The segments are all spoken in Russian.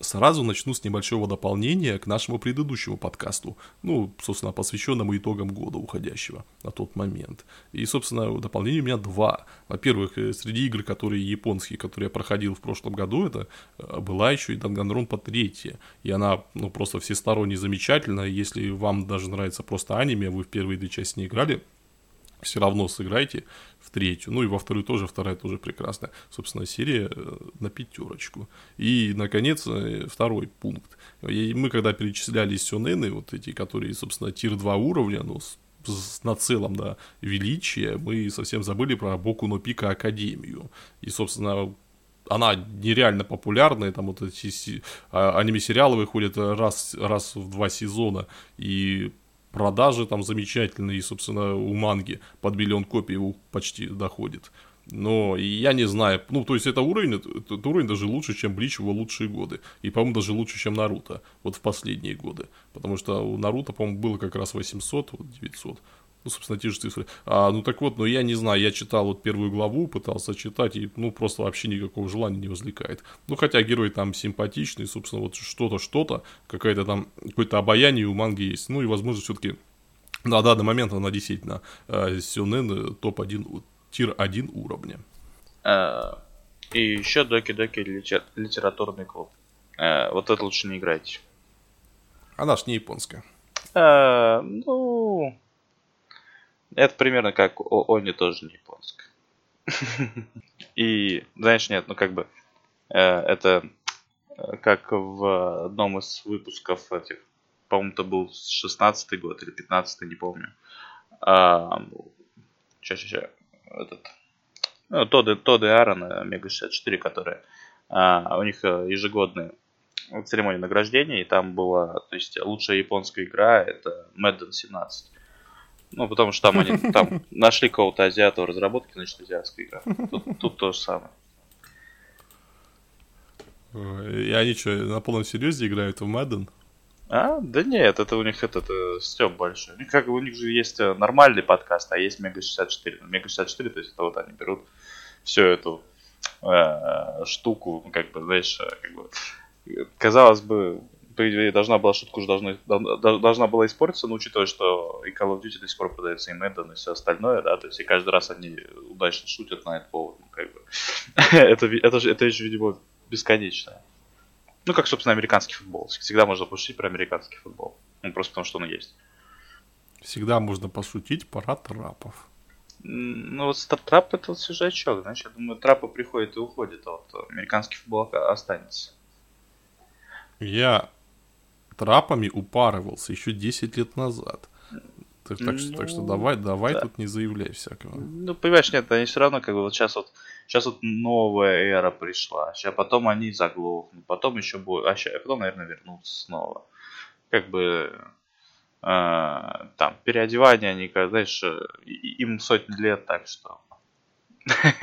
Сразу начну с небольшого дополнения к нашему предыдущему подкасту, ну, собственно, посвященному итогам года уходящего на тот момент. И, собственно, дополнение у меня два. Во-первых, э, среди игр, которые японские, которые я проходил в прошлом году, это э, была еще и Данганронпа 3. И она, ну, просто всесторонне замечательная. Если вам даже нравится просто аниме, вы в первые две части не играли, все равно сыграйте в третью. Ну и во вторую тоже, вторая тоже прекрасная. Собственно, серия э, на пятерочку. И, наконец, э, второй пункт. И мы когда перечисляли сюнены, вот эти, которые, собственно, тир 2 уровня, ну, с, с нацелом на величие, мы совсем забыли про Боку но Пика Академию. И, собственно, она нереально популярная, там вот эти а, аниме-сериалы выходят раз, раз в два сезона, и продажи там замечательные, и, собственно, у манги под миллион копий почти доходит. Но я не знаю, ну, то есть это уровень, этот уровень даже лучше, чем Блич его лучшие годы. И, по-моему, даже лучше, чем Наруто, вот в последние годы. Потому что у Наруто, по-моему, было как раз 800, вот 900. Ну, собственно, те же цифры. А, ну, так вот, ну, я не знаю, я читал вот первую главу, пытался читать, и, ну, просто вообще никакого желания не возникает. Ну, хотя герой там симпатичный, собственно, вот что-то, что-то, какая-то там, какое-то обаяние у манги есть. Ну, и, возможно, все-таки на данный момент она действительно э, Сюнен э, топ-1, тир-1 уровня. А, и еще Доки-Доки литературный клуб. А, вот это лучше не играть. Она ж не японская. Ну, это примерно как Они тоже не японская. И, знаешь, нет, ну как бы, э, это э, как в одном из выпусков этих, по-моему, это был 16 год или 15 не помню. Сейчас, сейчас, этот, ну, Тодд, Тодд и Аарон, Мега 64, которые, а, у них э, ежегодные церемония награждения, и там была, то есть лучшая японская игра, это Madden 17. Ну, потому что там они там нашли кого-то азиата в разработке, значит, азиатская игра. Тут, тут то же самое. И они что, на полном серьезе играют в Madden? А, да нет, это у них этот э, стёб большой. У них, как, у них же есть э, нормальный подкаст, а есть Мега 64. Мега 64, то есть это вот они берут всю эту э, штуку, ну, как бы, знаешь, э, как бы, казалось бы, по идее, должна была шутка уже должна, должна была испортиться, но учитывая, что и Call of Duty до сих пор продается, и Madden, и все остальное, да, то есть и каждый раз они удачно шутят на этот повод, ну, как бы. это, это, же, это же, видимо, бесконечное. Ну, как, собственно, американский футбол. Всегда можно пошутить про американский футбол. Ну, просто потому, что он есть. Всегда можно пошутить про трапов. Ну, вот трап это вот свежачок, знаешь, я думаю, трапы приходят и уходят, а вот американский футбол останется. Я трапами упарывался еще 10 лет назад. Так, так, ну, что, так что давай, давай да. тут не заявляй всякого. Ну, понимаешь, нет, они все равно как бы вот сейчас вот сейчас вот новая эра пришла, сейчас потом они заглохнут, потом еще будет, а сейчас, потом, наверное, вернутся снова. Как бы э, там переодевание, они, знаешь, им сотни лет, так что.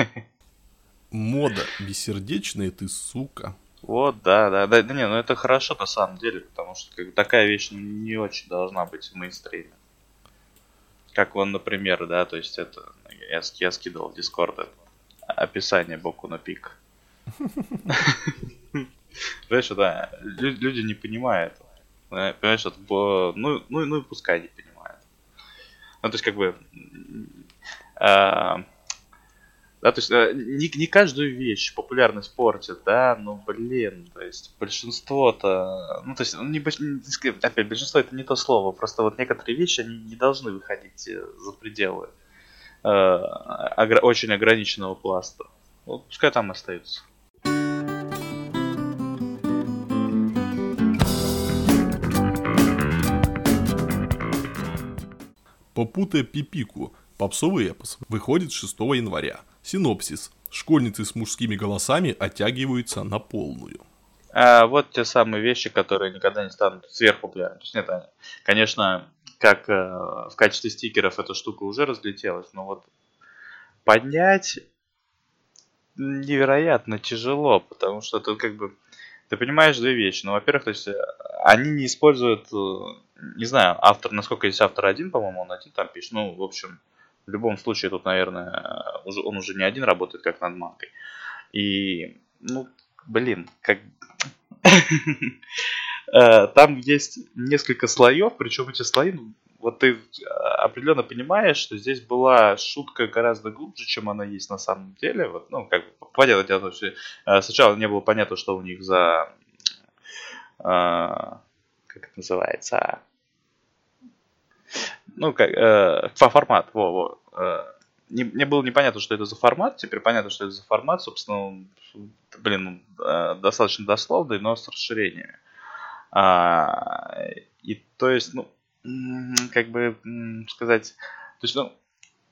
Мода бессердечная ты, сука. Вот, да, да, да, да, не, ну это хорошо на самом деле, потому что как, такая вещь не очень должна быть в мейнстриме. Как вон, например, да, то есть это, я, я скидывал в это, описание Боку на пик. Понимаешь, да, люди не понимают. Понимаешь, ну, ну, ну и пускай не понимают. Ну, то есть, как бы, а, да, то есть э, не, не каждую вещь популярность портит, да, ну блин, то есть большинство-то, ну то есть, ну, не, опять, большинство это не то слово, просто вот некоторые вещи, они не должны выходить э, за пределы э, огр- очень ограниченного пласта. Вот пускай там остаются. Попутая пипику. Попсовый эпос выходит 6 января. Синопсис. Школьницы с мужскими голосами оттягиваются на полную. А вот те самые вещи, которые никогда не станут сверхпопулярными. То есть нет, конечно, как э, в качестве стикеров эта штука уже разлетелась, но вот поднять невероятно тяжело, потому что тут как бы ты понимаешь две вещи. Ну, во-первых, то есть э, они не используют, э, не знаю, автор, насколько есть автор один, по-моему, он один там пишет. Ну, в общем, в любом случае тут, наверное, уже, он уже не один работает как над манкой. И, ну, блин, как Э, там есть несколько слоев, причем эти слои, ну, вот ты э, определенно понимаешь, что здесь была шутка гораздо глубже, чем она есть на самом деле. Вот, ну, как бы, понятное дело, что э, сначала не было понятно, что у них за... как это называется? Ну, как... формат, во, во не, мне было непонятно, что это за формат. Теперь понятно, что это за формат. Собственно, блин, э, достаточно дословный, но с расширениями. А, и то есть, ну, как бы сказать, то есть, ну,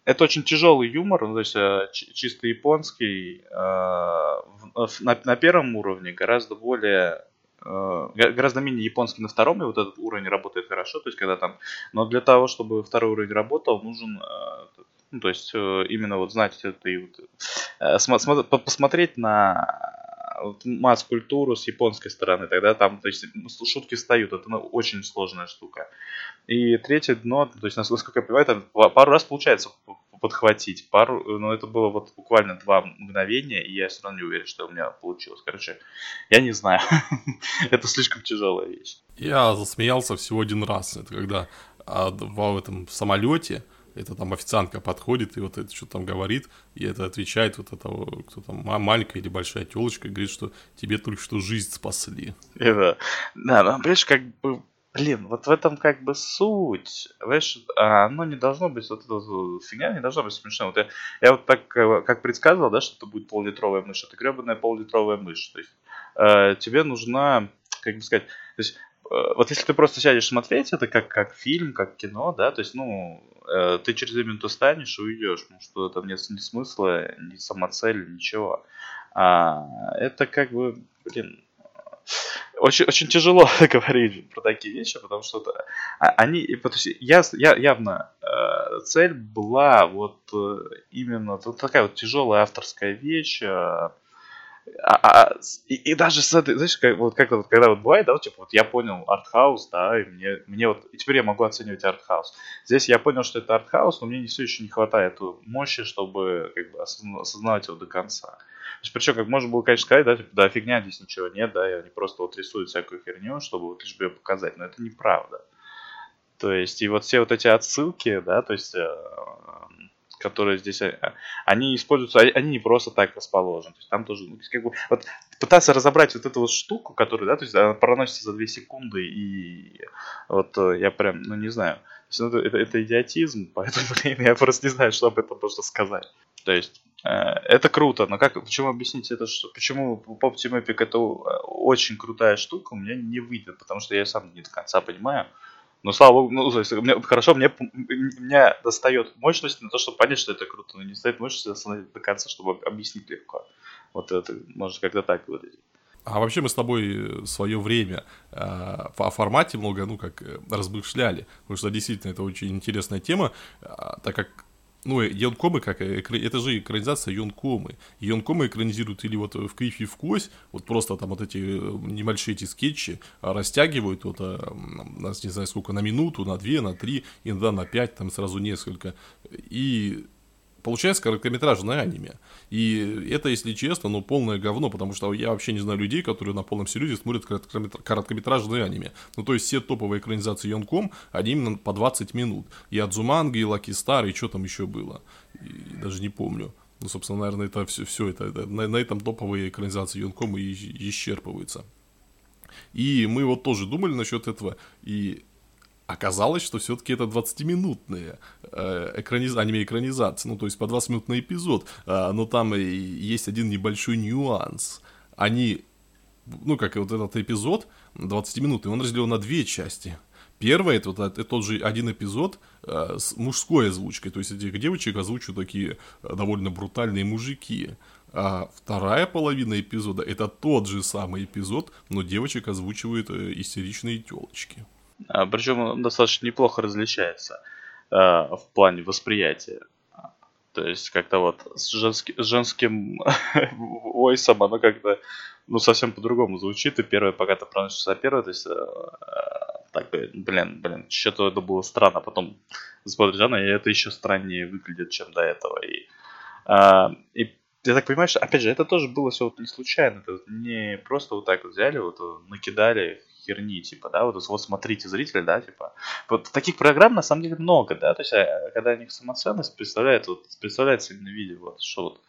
это очень тяжелый юмор, ну, то есть э, чисто японский, э, на, на первом уровне гораздо более гораздо менее японский на втором, и вот этот уровень работает хорошо, то есть когда там, но для того, чтобы второй уровень работал, нужен ну, то есть э, именно вот знать это и вот, э, посмотреть на масс-культуру с японской стороны, тогда там, то есть, шутки встают, это ну, очень сложная штука. И третье дно, то есть, насколько я понимаю, там пару раз получается подхватить, пару, но это было вот буквально два мгновения, и я все равно не уверен, что у меня получилось. Короче, я не знаю, это слишком тяжелая вещь. Я засмеялся всего один раз, это когда а, в этом самолете, это там официантка подходит и вот это что там говорит, и это отвечает вот это, кто там, маленькая или большая телочка, говорит, что тебе только что жизнь спасли. Это, да, ну, понимаешь, как бы, блин, вот в этом как бы суть, понимаешь, а оно не должно быть, вот эта фигня не должна быть смешной. Вот я, я вот так, э, как предсказывал, да, что это будет пол-литровая мышь, это гребаная пол-литровая мышь, то есть э, тебе нужна, как бы сказать, то есть э, вот если ты просто сядешь смотреть это как, как фильм, как кино, да, то есть, ну, Э, ты через две станешь и уйдешь, потому что там нет ни смысла, ни самоцели, ничего. А, это как бы, блин, очень, очень тяжело говорить про такие вещи, потому что это, а, они, то есть я, я, явно э, цель была вот э, именно вот такая вот тяжелая авторская вещь, э, а, а, и, и даже с этой, знаешь, как, вот как вот, когда вот бывает, да, вот, типа, вот я понял артхаус, да, и мне, мне вот, и теперь я могу оценивать артхаус. Здесь я понял, что это артхаус, но мне все еще не хватает мощи, чтобы, как бы, осознавать его до конца. То есть, причем, как можно было, конечно, сказать, да, типа, да, фигня, здесь ничего нет, да, и они просто вот рисуют всякую херню, чтобы вот лишь бы ее показать, но это неправда. То есть, и вот все вот эти отсылки, да, то есть, э, которые здесь, э, они используются, они не просто так расположены. То есть там тоже, ну, как бы, вот пытаться разобрать вот эту вот штуку, которая, да, то есть она проносится за 2 секунды, и вот э, я прям, ну, не знаю, то есть, ну, это, это, идиотизм, поэтому, блин, я просто не знаю, что об этом можно сказать. То есть, э, это круто, но как, почему объяснить это, что, почему Team Epic это очень крутая штука, у меня не выйдет, потому что я сам не до конца понимаю, но слава богу, ну, то есть, мне, хорошо, мне, меня достает мощность на то, чтобы понять, что это круто, но не достает мощности остановить до конца, чтобы объяснить легко. Вот это может как-то так выглядеть. А вообще мы с тобой в свое время э, о формате много, ну, как э, размышляли, потому что действительно это очень интересная тема, э, так как ну, Йонкомы, как, это же экранизация Йонкомы. Йонкомы экранизируют или вот в Кривь и в Кость, вот просто там вот эти небольшие эти скетчи растягивают, вот, нас не знаю сколько, на минуту, на две, на три, иногда на пять, там сразу несколько. И получается короткометражное аниме. И это, если честно, ну, полное говно, потому что я вообще не знаю людей, которые на полном серьезе смотрят короткометражные аниме. Ну, то есть все топовые экранизации Йонком, они именно по 20 минут. И Адзуманга, и Лаки Стар, и что там еще было. И даже не помню. Ну, собственно, наверное, это все, все это, это на, на этом топовые экранизации Йонком и исчерпываются. И мы вот тоже думали насчет этого, и оказалось, что все-таки это 20-минутные э, экраниз... аниме-экранизации, ну, то есть по 20 минут на эпизод, э, но там и есть один небольшой нюанс. Они, ну, как и вот этот эпизод, 20-минутный, он разделен на две части. Первое, это, вот, это тот же один эпизод э, с мужской озвучкой, то есть этих девочек озвучивают такие э, довольно брутальные мужики. А вторая половина эпизода это тот же самый эпизод, но девочек озвучивают э, истеричные телочки. А, Причем он достаточно неплохо различается э, в плане восприятия. То есть как-то вот с, женски, с женским войсом оно как-то ну совсем по-другому звучит. И первое, пока ты проносишься первое, то есть э, так, блин, блин, что-то это было странно. Потом смотришь, она, и это еще страннее выглядит, чем до этого. И, э, и я так понимаю, что, опять же, это тоже было все вот не случайно. Это не просто вот так вот взяли, вот накидали херни, типа, да, вот, вот смотрите, зритель, да, типа. Вот таких программ на самом деле много, да, то есть, а, когда у них самоценность представляет, вот, представляется именно виде, вот, что вот,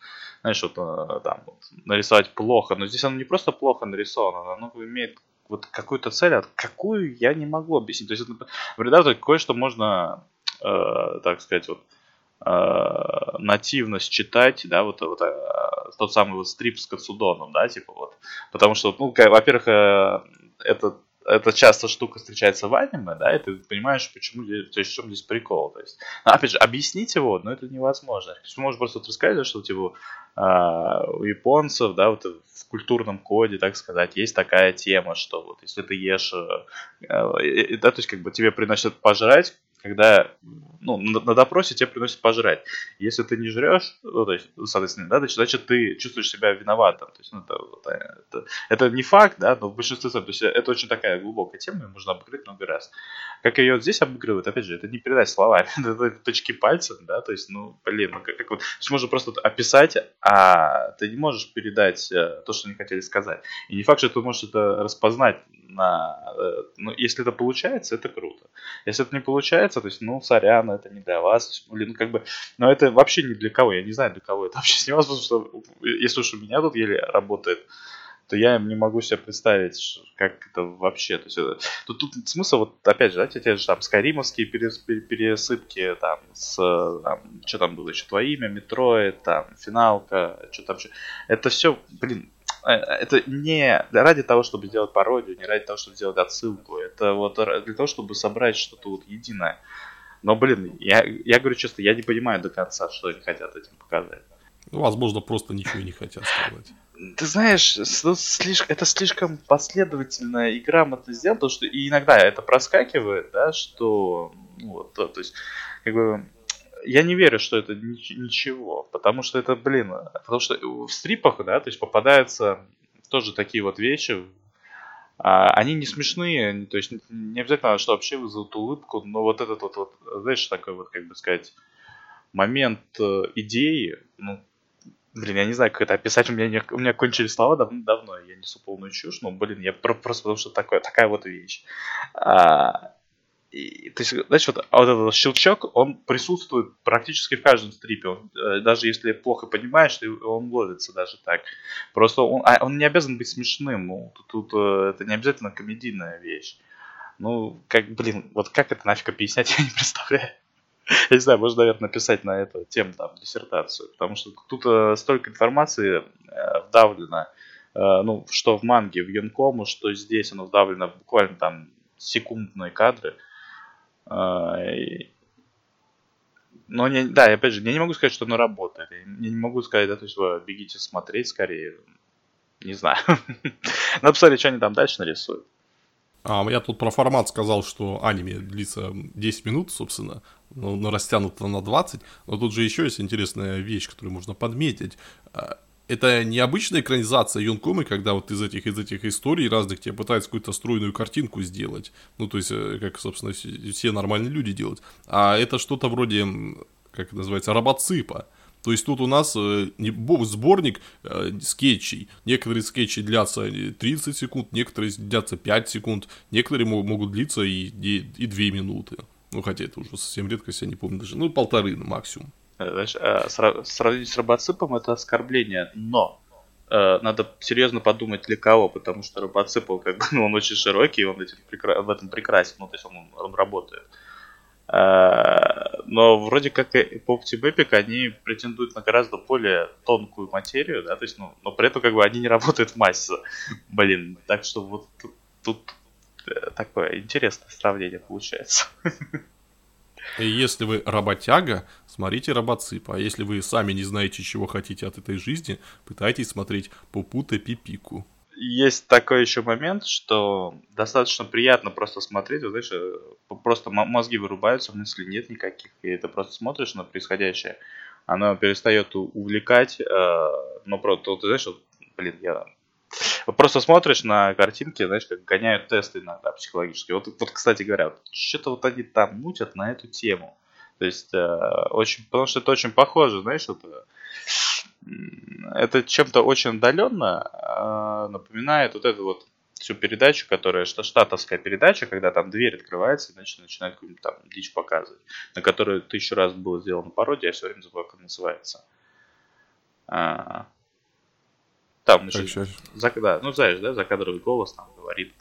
знаешь, вот э, там вот, нарисовать плохо, но здесь оно не просто плохо нарисовано, оно имеет вот какую-то цель, а какую я не могу объяснить. То есть, например, да, кое-что можно, э, так сказать, вот, э, нативно считать, да, вот, вот э, тот самый вот стрип с Кацудоном, да, типа вот, потому что, ну, во-первых, э, это это часто штука встречается в аниме, да, и ты понимаешь, почему, то есть в чем здесь прикол. То есть, ну, опять же, объяснить его, но это невозможно. То есть, ты можешь просто вот рассказать, что типа а, у японцев, да, вот в культурном коде, так сказать, есть такая тема, что вот если ты ешь, э, э, да, то есть как бы тебе приносят пожрать, когда ну, на, допросе тебе приносят пожрать. Если ты не жрешь, ну, то есть, соответственно, да, значит, ты чувствуешь себя виноватым. То есть, ну, это, это, это не факт, да, но в большинстве случаев, то есть, это очень такая глубокая тема, ее можно обыграть много раз. Как ее вот здесь обыгрывают, опять же, это не передать словами, это точки пальцев, да, то есть, ну, блин, ну, как, как вот, то есть, можно просто описать, а ты не можешь передать э, то, что они хотели сказать. И не факт, что ты можешь это распознать на, э, ну, если это получается, это круто. Если это не получается, то есть, ну, сорян, это не для вас. Блин, ну, как бы, но это вообще не для кого. Я не знаю, для кого это вообще снималось, потому что если уж у меня тут еле работает, то я не могу себе представить, как это вообще. То есть, это, тут, тут смысл, вот опять же, да, те, же там скаримовские перес, пересыпки, там, с, там, что там было еще, твое имя, Метроид, там, финалка, что там еще. Это все, блин, Э, это не ради того, чтобы сделать пародию, не ради того, чтобы сделать отсылку. Это вот для того, чтобы собрать что-то вот единое. Но, блин, я, я говорю честно, я не понимаю до конца, что они хотят этим показать. Ну, возможно, просто ничего не хотят сказать. Ты знаешь, слишком, это слишком последовательная и грамотно сделано, потому что иногда это проскакивает, да, что ну, вот, то, то есть, как бы я не верю, что это ничего, потому что это, блин, потому что в стрипах, да, то есть попадаются тоже такие вот вещи, а, они не смешные, то есть не обязательно, что вообще вызовут улыбку, но вот этот вот, вот знаешь, такой вот, как бы сказать, момент э, идеи, ну, блин, я не знаю, как это описать, у меня, не, у меня кончились слова давно, давно, я несу полную чушь, но, блин, я просто потому что такое, такая вот вещь. А, и, то есть, знаешь, вот, а вот этот щелчок, он присутствует практически в каждом стрипе. Он, э, даже если плохо понимаешь, он ловится даже так. Просто он, а он не обязан быть смешным. Ну, тут, тут э, это не обязательно комедийная вещь. Ну, как, блин, вот как это нафиг объяснять, я не представляю. Я не знаю, можно, наверное, написать на эту тему там диссертацию, потому что тут э, столько информации э, вдавлено, э, ну, что в манге, в Юнкому, что здесь оно вдавлено буквально там секундные кадры – но не, да, опять же, я не могу сказать, что оно работает. Я не могу сказать, да, то есть вы бегите смотреть скорее. Не знаю. Надо посмотреть, что они там дальше нарисуют. А, я тут про формат сказал, что аниме длится 10 минут, собственно, но, но растянуто на 20. Но тут же еще есть интересная вещь, которую можно подметить. Это необычная экранизация Юнкомы, когда вот из этих, из этих историй разных тебе пытаются какую-то стройную картинку сделать. Ну, то есть, э, как, собственно, все нормальные люди делают. А это что-то вроде, как это называется, робоципа. То есть тут у нас э, сборник э, скетчей. Некоторые скетчи длятся 30 секунд, некоторые длятся 5 секунд, некоторые могут длиться и, и, и 2 минуты. Ну, хотя это уже совсем редкость, я не помню даже. Ну, полторы максимум. Знаешь, э, сравнить с робоципом это оскорбление, но э, надо серьезно подумать для кого, потому что робоцип, как бы, ну, он очень широкий, он этим в этом прекрасен, ну, то есть он, он работает. Э, но вроде как и по Epic они претендуют на гораздо более тонкую материю, да, то есть, ну, но при этом как бы они не работают в массе. Блин, так что вот тут, тут такое интересное сравнение получается. И если вы работяга, смотрите робоципа. А если вы сами не знаете, чего хотите от этой жизни, пытайтесь смотреть Пупута Пипику. Есть такой еще момент, что достаточно приятно просто смотреть, вот, знаешь, э, просто мозги вырубаются, мыслей нет никаких, и ты просто смотришь на происходящее, оно перестает увлекать, э, но просто, ты знаешь, вот, блин, я Просто смотришь на картинки, знаешь, как гоняют тесты иногда психологические. Вот, вот кстати говоря, вот, что-то вот они там мутят на эту тему. То есть, э, очень, потому что это очень похоже, знаешь, вот, это чем-то очень отдаленно э, напоминает вот эту вот всю передачу, которая что штатовская передача, когда там дверь открывается и значит, начинает какую-нибудь там дичь показывать, на которую тысячу раз было сделано пародия, я все время забываю, как называется. А, там же, за, да, ну знаешь, да, закадровый голос там говорит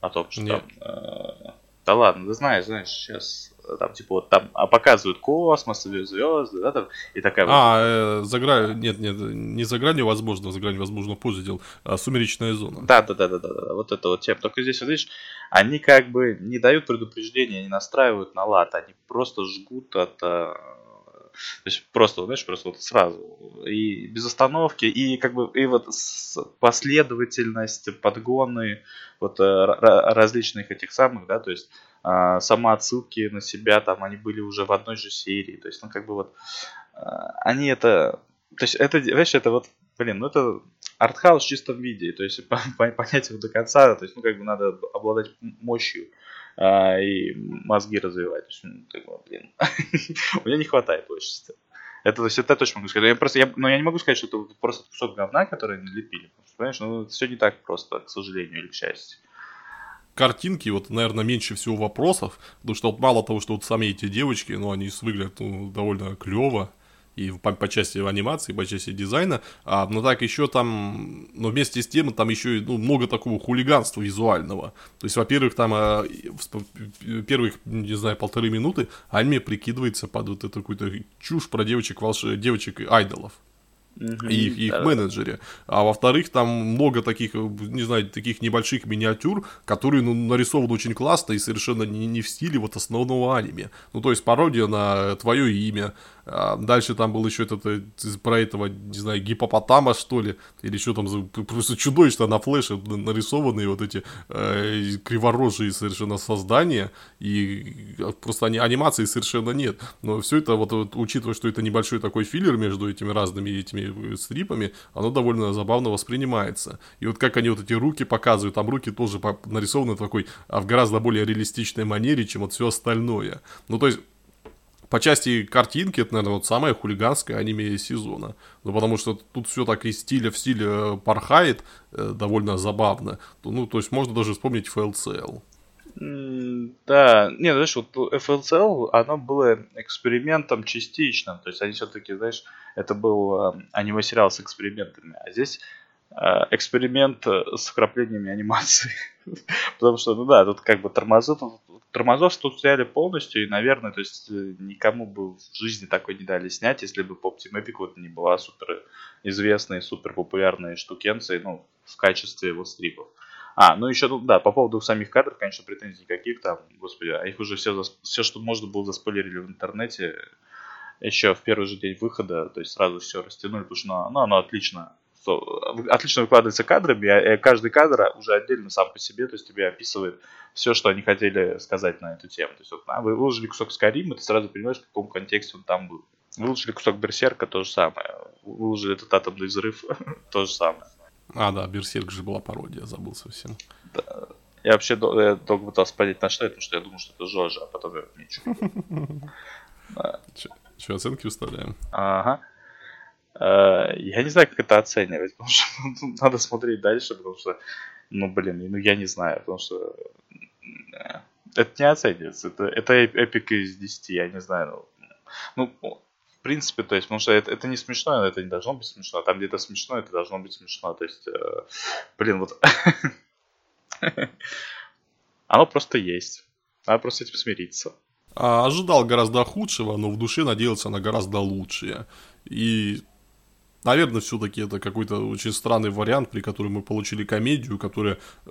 о том, что Нет. там, э, да ладно, да знаешь, знаешь, сейчас там типа вот там а показывают космос, звезды, да, там, и такая А, вот... э, за грань, нет, нет, не за гранью возможно, за гранью возможно позже делал, а сумеречная зона. Да, да, да, да, да, да, вот это вот тема. Только здесь, вот видишь, они как бы не дают предупреждения, не настраивают на лад, они просто жгут от э, то есть просто, знаешь, просто вот сразу. И без остановки, и как бы и вот последовательность, подгоны вот э, различных этих самых, да, то есть а, самоотсылки на себя, там они были уже в одной же серии. То есть, ну, как бы вот а, они это. То есть, это, знаешь, это вот, блин, ну это артхаус в чистом виде. То есть, понять его до конца, то есть, ну, как бы надо обладать мощью а, и мозги развивать. Есть, ну, как блин, у меня не хватает творчества. Это, то есть, это точно могу сказать. Я просто, я, но я не могу сказать, что это просто кусок говна, который налепили. Понимаешь, ну, все не так просто, к сожалению или к счастью картинки, вот, наверное, меньше всего вопросов, потому что вот мало того, что вот сами эти девочки, ну, они выглядят ну, довольно клево, и по, по части анимации, по части дизайна, а, но так еще там, но вместе с тем там еще ну, много такого хулиганства визуального. То есть, во-первых, там а, в первых, не знаю, полторы минуты аниме прикидывается под вот эту какую-то чушь про девочек, волш... девочек айдолов и их, их да, менеджере. А во-вторых, там много таких, не знаю, таких небольших миниатюр, которые ну, нарисованы очень классно и совершенно не, не в стиле вот основного аниме. Ну, то есть пародия на твое имя, а дальше там был еще этот, э, про этого, не знаю, гипопотама, что ли, или что там, за, просто чудовищно на флеше нарисованные вот эти э, криворожие совершенно создания, и э, просто ани- анимации совершенно нет. Но все это, вот, вот учитывая, что это небольшой такой филлер между этими разными этими э, стрипами, оно довольно забавно воспринимается. И вот как они вот эти руки показывают, там руки тоже нарисованы такой, а в гораздо более реалистичной манере, чем вот все остальное. Ну, то есть, по части картинки, это, наверное, вот самое хулиганское аниме сезона. Ну, потому что тут все так из стиля в стиле э, порхает, э, довольно забавно. Ну, то есть можно даже вспомнить FLCL. Да, не, знаешь, вот FLCL, оно было экспериментом частичным. То есть они все-таки, знаешь, это был э, аниме-сериал с экспериментами. А здесь э, эксперимент с вкраплениями анимации. Потому что, ну да, тут как бы тормозов, тормозов тут взяли полностью, и, наверное, то есть э, никому бы в жизни такой не дали снять, если бы Pop Team Epic вот не была супер известной, супер популярной штукенцией, ну, в качестве вот стрипов. А, ну еще, ну, да, по поводу самих кадров, конечно, претензий никаких там, господи, а их уже все, все что можно было, заспойлерили в интернете еще в первый же день выхода, то есть сразу все растянули, потому что ну, оно отлично отлично выкладывается кадрами, и каждый кадр уже отдельно сам по себе, то есть тебе описывает все, что они хотели сказать на эту тему. То есть вот, а, вы выложили кусок Скарима, ты сразу понимаешь, в каком контексте он там был. Выложили кусок Берсерка, то же самое. Выложили этот атомный взрыв, то же самое. А, да, Берсерк же была пародия, забыл совсем. Да. Я вообще я долго пытался понять, на что это, потому что я думал, что это Жожа, а потом я ничего. Что, оценки выставляем? Ага. Э, я не знаю, как это оценивать, потому что ну, надо смотреть дальше, потому что, ну, блин, ну, я не знаю, потому что э, это не оценивается, это, это эпик из 10, я не знаю, ну, ну, в принципе, то есть, потому что это, это не смешно, это не должно быть смешно, там где-то смешно, это должно быть смешно, то есть, э, блин, вот, оно просто есть, надо просто с этим смириться. А, ожидал гораздо худшего, но в душе надеялся на гораздо лучшее. И Наверное, все-таки это какой-то очень странный вариант, при котором мы получили комедию, которая э,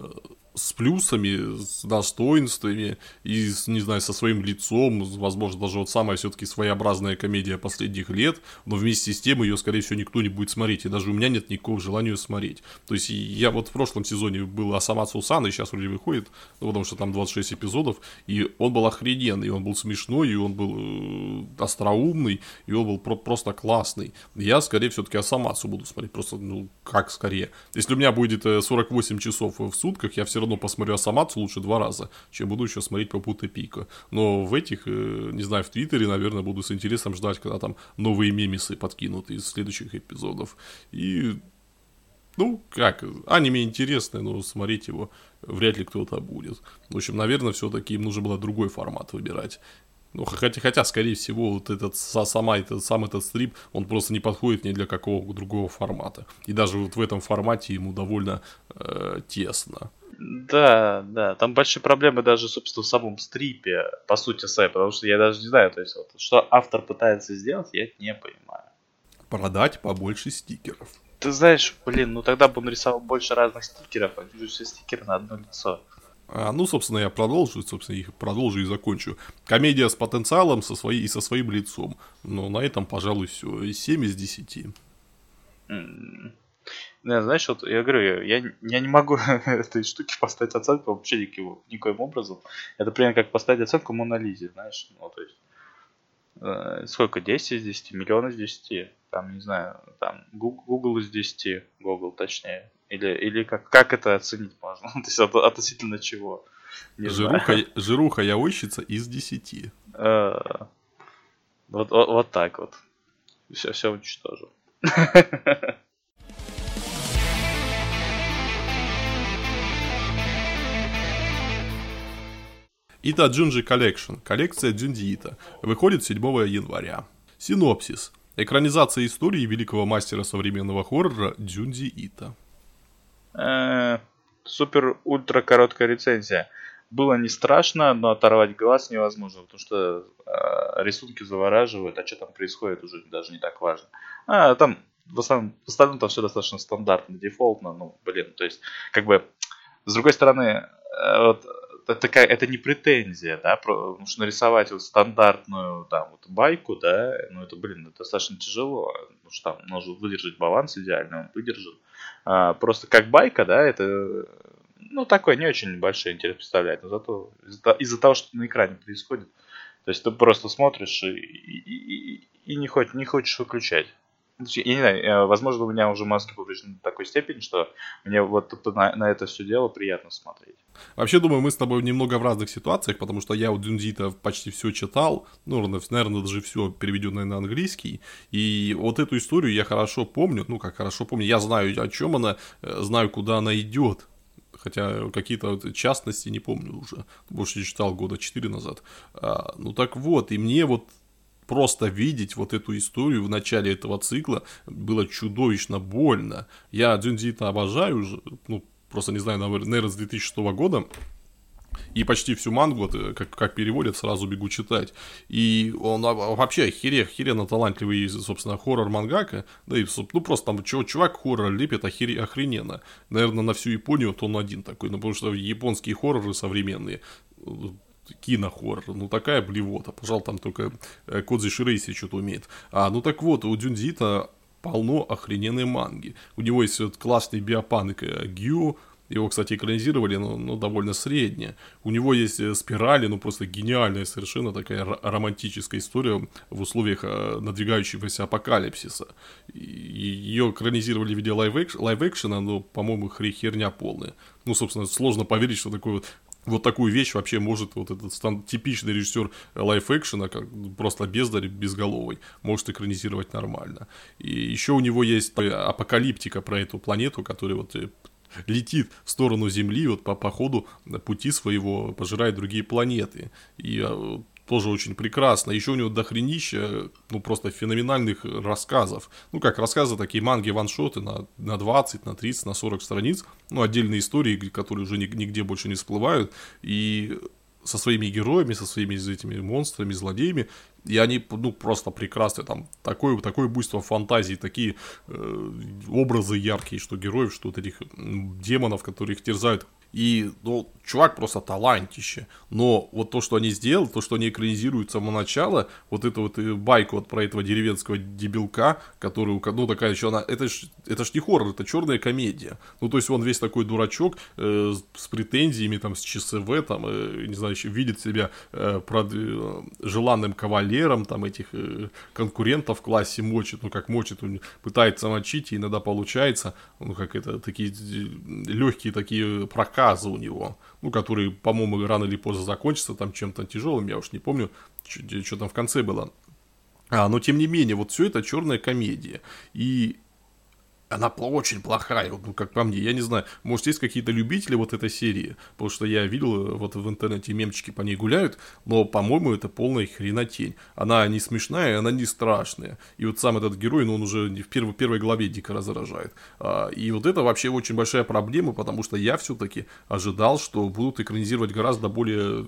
с плюсами, с достоинствами и, с, не знаю, со своим лицом, возможно, даже вот самая все-таки своеобразная комедия последних лет, но вместе с тем ее, скорее всего, никто не будет смотреть, и даже у меня нет никакого желания ее смотреть. То есть я вот в прошлом сезоне был Асамацу Сан, и сейчас вроде выходит, ну, потому что там 26 эпизодов, и он был охрененный, он был смешной, и он был э, остроумный, и он был про- просто классный. Я, скорее, все-таки Асамацу буду смотреть, просто, ну, как скорее. Если у меня будет 48 э, часов в сутках, я все равно посмотрю Асамацу лучше два раза, чем буду еще смотреть по Пута Пика. Но в этих, э, не знаю, в Твиттере, наверное, буду с интересом ждать, когда там новые мемисы подкинут из следующих эпизодов. И ну, как, аниме интересное, но смотреть его вряд ли кто-то будет. В общем, наверное, все-таки им нужно было другой формат выбирать. Ну, хотя, хотя, скорее всего, вот этот сама этот, сам этот стрип, он просто не подходит ни для какого другого формата. И даже вот в этом формате ему довольно э, тесно. Да, да, там большие проблемы даже, собственно, в самом стрипе, по сути, своей, потому что я даже не знаю, то есть, вот, что автор пытается сделать, я не понимаю. Продать побольше стикеров. Ты знаешь, блин, ну тогда бы он рисовал больше разных стикеров, а все стикеры на одно лицо. А, ну, собственно, я продолжу, собственно, их продолжу и закончу. Комедия с потенциалом со своей, и со своим лицом. Но на этом, пожалуй, все. 7 из 10. Mm. Да, знаешь, вот я говорю, я, я не могу этой штуке поставить оценку вообще никаким, никоим образом. Это примерно как поставить оценку Монолизе, знаешь. Ну, то есть, э, сколько? 10 из 10, миллион из 10. Там, не знаю, там Google из 10, Google точнее. Или, или как, как это оценить можно? То есть от, относительно чего? Не жируха, знаю. жируха яойщица из 10. А, вот, вот, вот так вот. Все, все уничтожил. Ito Junji Collection, коллекция Дзюндзи Ито, выходит 7 января. Синопсис. Экранизация истории великого мастера современного хоррора Дзюндзи Ито. Э, супер ультра короткая рецензия. Было не страшно, но оторвать глаз невозможно, потому что э, рисунки завораживают, а что там происходит уже даже не так важно. А там в основном, в остальном там все достаточно стандартно, дефолтно, ну, блин, то есть, как бы, с другой стороны, э, вот, это, такая, это не претензия, да, потому что нарисовать вот стандартную там вот байку, да, ну это, блин, это достаточно тяжело, потому что там нужно выдержать баланс идеально, он выдержан. А, просто как байка, да, это ну, такой не очень большой интерес представляет, но зато из-за, из того, что на экране происходит, то есть ты просто смотришь и, и, и, и не, хочешь, не хочешь выключать. Я не знаю, э, возможно, у меня уже мозги повреждены до такой степени, что мне вот на, на это все дело приятно смотреть. Вообще, думаю, мы с тобой немного в разных ситуациях, потому что я у Дюнзита почти все читал, ну, наверное, даже все переведенное на английский, и вот эту историю я хорошо помню, ну, как хорошо помню, я знаю, о чем она, э, знаю, куда она идет, хотя какие-то частности не помню уже, больше не читал года 4 назад. А, ну так вот, и мне вот просто видеть вот эту историю в начале этого цикла было чудовищно больно. Я Дзюнзита обожаю, уже, ну, просто не знаю, наверное, с 2006 года. И почти всю мангу, как, как переводят, сразу бегу читать. И он вообще охере, охеренно талантливый, собственно, хоррор-мангака. Да и, ну, просто там чувак хоррор лепит охере, охрененно. Наверное, на всю Японию вот он один такой. Ну, потому что японские хорроры современные кинохоррор. Ну, такая блевота. Пожалуй, там только э, Кодзи Ширейси что-то умеет. А, ну так вот, у Дюнзита полно охрененной манги. У него есть вот классный биопанк э, Гю, его, кстати, экранизировали, но, но довольно среднее. У него есть э, спирали, ну просто гениальная совершенно такая романтическая история в условиях надвигающегося апокалипсиса. Ее экранизировали в виде лайв-экшена, но, по-моему, херня полная. Ну, собственно, сложно поверить, что такой вот вот такую вещь вообще может вот этот стан- типичный режиссер лайв-экшена, как просто бездарь, безголовый, может экранизировать нормально. И еще у него есть апокалиптика про эту планету, которая вот э, летит в сторону Земли, вот по, по ходу пути своего пожирает другие планеты. И а, тоже очень прекрасно. Еще у него дохренища, ну, просто феноменальных рассказов. Ну, как рассказы, такие манги, ваншоты на, на 20, на 30, на 40 страниц. Ну, отдельные истории, которые уже нигде больше не всплывают. И со своими героями, со своими этими монстрами, злодеями, и они, ну, просто прекрасны, там, такое, такое буйство фантазии, такие э, образы яркие, что героев, что вот этих демонов, которые их терзают, и, ну, чувак просто талантище. Но вот то, что они сделали, то, что они экранизируют с самого начала, вот эту вот э, байку вот про этого деревенского дебилка, который, ну, такая еще она, это ж, это ж не хоррор, это черная комедия. Ну, то есть он весь такой дурачок э, с претензиями, там, с ЧСВ, там, э, не знаю, еще видит себя э, прод, э, желанным кавалером, там, этих э, конкурентов в классе мочит, ну, как мочит, он пытается мочить, и иногда получается, ну, как это, такие э, легкие такие проказы у него ну, который, по-моему, рано или поздно закончится там чем-то тяжелым, я уж не помню, что там в конце было. А, но тем не менее, вот все это черная комедия. И она очень плохая, ну, как по мне, я не знаю, может, есть какие-то любители вот этой серии, потому что я видел, э, вот в интернете мемчики по ней гуляют, но, по-моему, это полная хренотень. Она не смешная, она не страшная. И вот сам этот герой, ну, он уже в первой, первой главе дико раздражает. А, и вот это вообще очень большая проблема, потому что я все-таки ожидал, что будут экранизировать гораздо более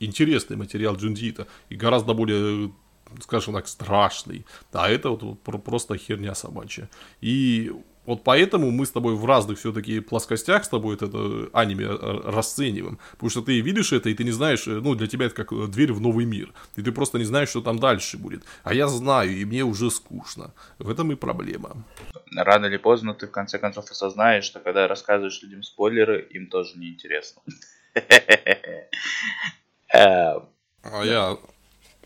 интересный материал Джундита и гораздо более скажем так, страшный. А это вот просто херня собачья. И вот поэтому мы с тобой в разных все-таки плоскостях с тобой это аниме э, расцениваем. Потому что ты видишь это, и ты не знаешь, э, ну, для тебя это как дверь в новый мир. И ты просто не знаешь, что там дальше будет. А я знаю, и мне уже скучно. В этом и проблема. Рано или поздно ты в конце концов осознаешь, что когда рассказываешь людям спойлеры, им тоже неинтересно. А я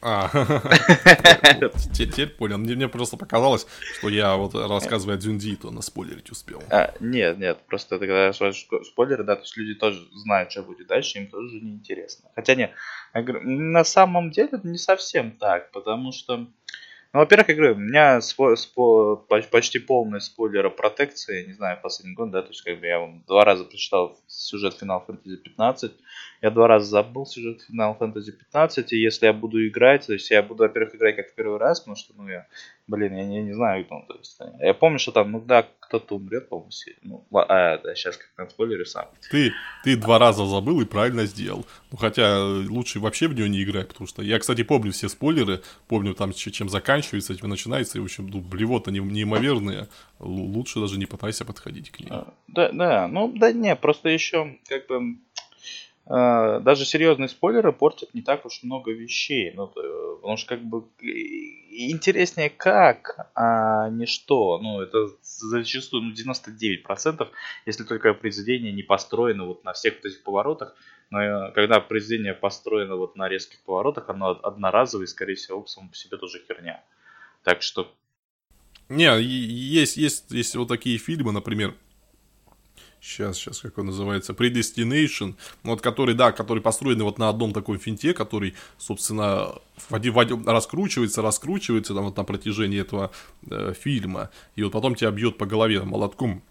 а, теперь понял. Мне, просто показалось, что я вот рассказывая Дзюнди, то на спойлерить успел. А, нет, нет, просто когда спойлеры, да, то есть люди тоже знают, что будет дальше, им тоже неинтересно. Хотя нет, на самом деле это не совсем так, потому что, ну, во-первых, я у меня спо- спо- почти полная спойлера протекции, не знаю, последний год, да, то есть как бы я два раза прочитал сюжет Final Fantasy 15, я два раза забыл сюжет Final Fantasy 15, и если я буду играть, то есть я буду, во-первых, играть как в первый раз, потому что, ну, я, блин, я не, не знаю, ну, то есть, я помню, что там, ну, да, кто-то умрет, по-моему, ну, а, да, сейчас как на спойлере сам. Ты, ты два раза забыл и правильно сделал. Ну, хотя лучше вообще в нее не играть, потому что я, кстати, помню все спойлеры, помню там, чем заканчивается, чем начинается, и, в общем, ну, блевота неимоверные, лучше даже не пытайся подходить к ней. А, да, да, ну, да не, просто еще, как бы, а, даже серьезные спойлеры портят не так уж много вещей. Ну, потому что как бы интереснее как, а не что. Ну, это зачастую ну, 99%, если только произведение не построено вот на всех этих поворотах. Но э, когда произведение построено вот на резких поворотах, оно одноразовое, скорее всего, само по себе тоже херня. Так что... Не, есть, есть, есть вот такие фильмы, например, сейчас, сейчас, как он называется, Predestination, вот который, да, который построен вот на одном таком финте, который, собственно, в один, в один, раскручивается, раскручивается там вот на протяжении этого э, фильма, и вот потом тебя бьет по голове молотком.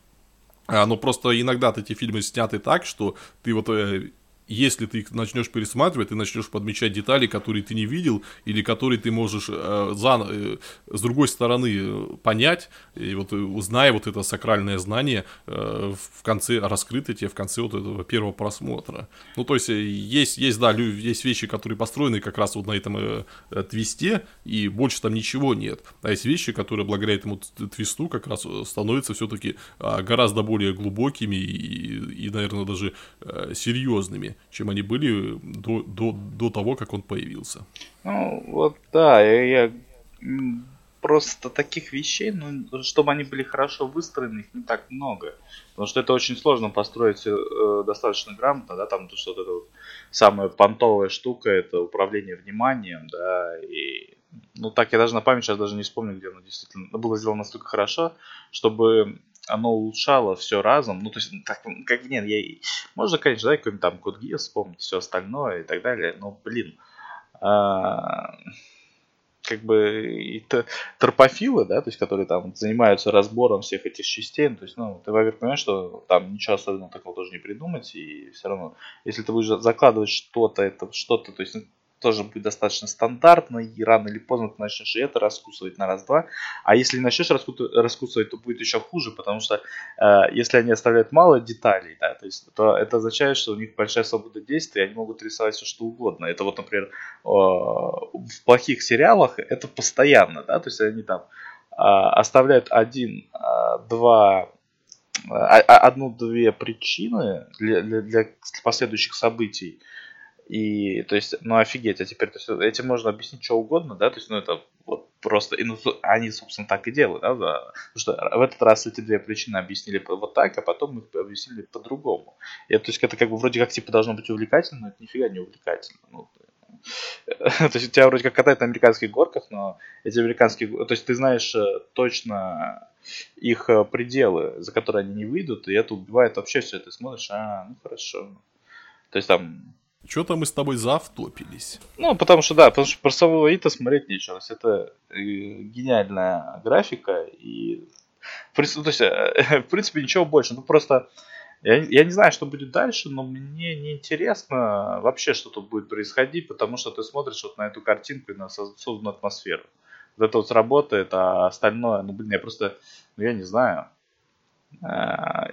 А, но просто иногда эти фильмы сняты так, что ты вот э, если ты их начнешь пересматривать, ты начнешь подмечать детали, которые ты не видел, или которые ты можешь э, за, э, с другой стороны э, понять, и вот э, узная вот это сакральное знание э, в конце, раскрыто тебе в конце вот этого первого просмотра. Ну, то есть, э, есть, есть, да, есть вещи, которые построены как раз вот на этом э, твисте, и больше там ничего нет. А есть вещи, которые благодаря этому твисту как раз становятся все-таки э, гораздо более глубокими и, и наверное, даже э, серьезными чем они были до, до, до того, как он появился. Ну, вот да, я, я просто таких вещей, ну, чтобы они были хорошо выстроены, их не так много. Потому что это очень сложно построить э, достаточно грамотно, да, там что то это вот самая понтовая штука, это управление вниманием, да, и ну так я даже на память сейчас даже не вспомню, где оно действительно было сделано настолько хорошо, чтобы оно улучшало все разом. Ну, то есть, так, как нет, я... Можно, конечно, да, какой-нибудь там код Geass вспомнить, все остальное и так далее, но, блин, а, как бы и торпофилы, да, то есть, которые там занимаются разбором всех этих частей, то есть, ну, ты, во-первых, понимаешь, что там ничего особенного такого тоже не придумать, и все равно, если ты будешь закладывать что-то, это что-то, то есть, ну, тоже будет достаточно стандартно, и рано или поздно ты начнешь и это раскусывать на раз-два. А если не начнешь раскусывать, то будет еще хуже, потому что э, если они оставляют мало деталей, да, то, есть, то это означает, что у них большая свобода действия, они могут рисовать все что угодно. Это вот, например, э, в плохих сериалах это постоянно, да, то есть они там э, оставляют один, э, два одну-две причины для, для, для последующих событий. И, то есть, ну офигеть, а теперь, то есть, этим можно объяснить что угодно, да, то есть, ну это вот просто, и, ну, они, собственно, так и делают, да, да, потому что в этот раз эти две причины объясили вот так, а потом их объяснили по-другому. И, то есть, это как бы вроде как, типа, должно быть увлекательно, но это нифига не увлекательно. Ну, то есть, у тебя вроде как катают на американских горках, но эти американские, то есть, ты знаешь э, точно их э, пределы, за которые они не выйдут, и это убивает вообще все, ты смотришь, а, ну хорошо. То есть, там, что-то мы с тобой завтопились. Ну, потому что, да, потому что про самого Ита смотреть нечего. Это э, гениальная графика и... Принципе, то есть, э, в принципе, ничего больше. Ну, просто... Я, я не знаю, что будет дальше, но мне не интересно вообще, что тут будет происходить, потому что ты смотришь вот на эту картинку и на созданную атмосферу. Вот это вот сработает, а остальное, ну, блин, я просто, ну, я не знаю. Э,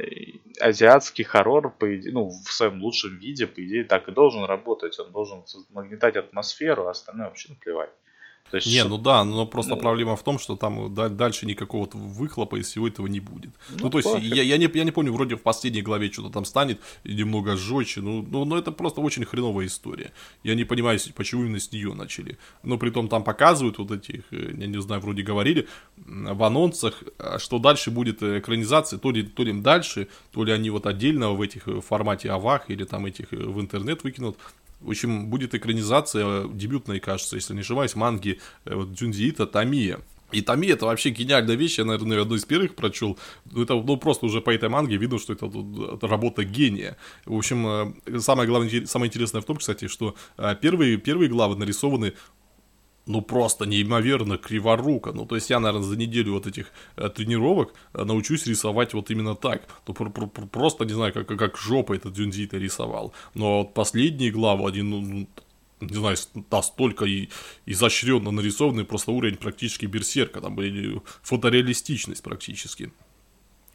азиатский хоррор, по идее, ну, в своем лучшем виде, по идее, так и должен работать. Он должен нагнетать атмосферу, а остальное вообще наплевать. То есть, не, ну да, но просто ну, проблема в том, что там дальше никакого выхлопа из всего этого не будет. Ну, ну то есть, я, я, не, я не помню, вроде в последней главе что-то там станет немного жестче, ну, ну, но это просто очень хреновая история. Я не понимаю, почему именно с нее начали. Но при том там показывают вот этих, э, я не знаю, вроде говорили в анонсах, а что дальше будет экранизация, то ли, то ли им дальше, то ли они вот отдельно в этих э, формате авах или там этих э, в интернет выкинут. В общем, будет экранизация дебютная, кажется, если не ошибаюсь, манги э, вот, Дзюнзиита «Тамия». И Тами это вообще гениальная вещь, я, наверное, одну из первых прочел. Ну, это ну, просто уже по этой манге видно, что это, это работа гения. В общем, э, самое главное, самое интересное в том, кстати, что э, первые, первые главы нарисованы ну просто неимоверно криворуко. Ну, то есть я, наверное, за неделю вот этих э, тренировок э, научусь рисовать вот именно так. Ну, пр -пр просто не знаю, как, как жопа этот Дюнзита рисовал. Но вот последние главы, один, ну, не знаю, настолько и изощренно нарисованный, просто уровень практически берсерка, там были фотореалистичность практически.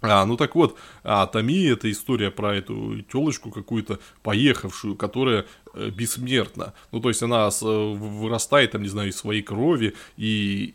А, ну так вот, а, Томи это история про эту телочку какую-то поехавшую, которая э, бессмертна. Ну то есть она с, вырастает, там, не знаю, из своей крови, и,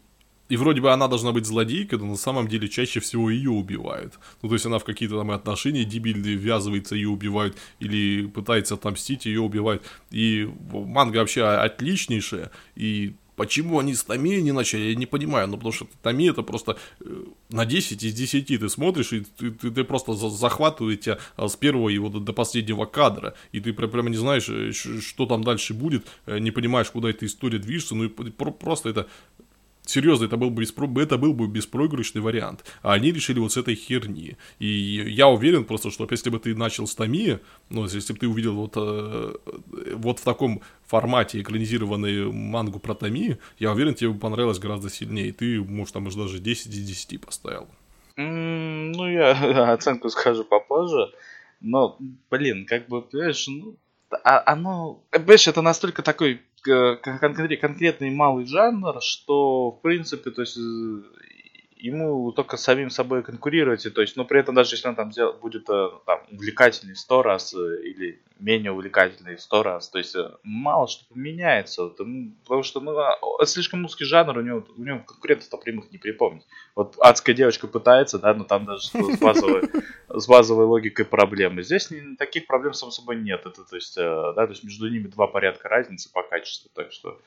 и вроде бы она должна быть злодейкой, но на самом деле чаще всего ее убивают. Ну то есть она в какие-то там отношения дебильные ввязывается, ее убивают, или пытается отомстить, ее убивают. И манга вообще отличнейшая, и Почему они с Томи не начали, я не понимаю. Ну, потому что Томи это просто э, на 10 из 10 ты смотришь, и ты, ты, ты просто захватывает тебя а, с первого и вот до последнего кадра. И ты прямо не знаешь, э, что там дальше будет, э, не понимаешь, куда эта история движется. Ну, и просто это Серьезно, это был, бы беспро... это был бы беспроигрышный вариант. А они решили вот с этой херни. И я уверен просто, что если бы ты начал с Томи, ну, если бы ты увидел вот, э, вот в таком формате экранизированную мангу про Томи, я уверен, тебе бы понравилось гораздо сильнее. Ты, может, там уже даже 10 из 10 поставил. Mm, ну, я оценку скажу попозже. Но, блин, как бы, понимаешь, ну, а, оно, понимаешь, это настолько такой конкретный малый жанр, что, в принципе, то есть ему только самим собой конкурировать, и, то есть, но при этом даже если он там сделает, будет э, там, увлекательный сто раз э, или менее увлекательный сто раз, то есть э, мало что поменяется, потому что ну, а, слишком узкий жанр, у него, у него конкурентов-то прямых не припомнить. Вот адская девочка пытается, да, но там даже с базовой, с базовой логикой проблемы. Здесь таких проблем, само собой, нет. Это, то есть, да, то есть между ними два порядка разницы по качеству, так что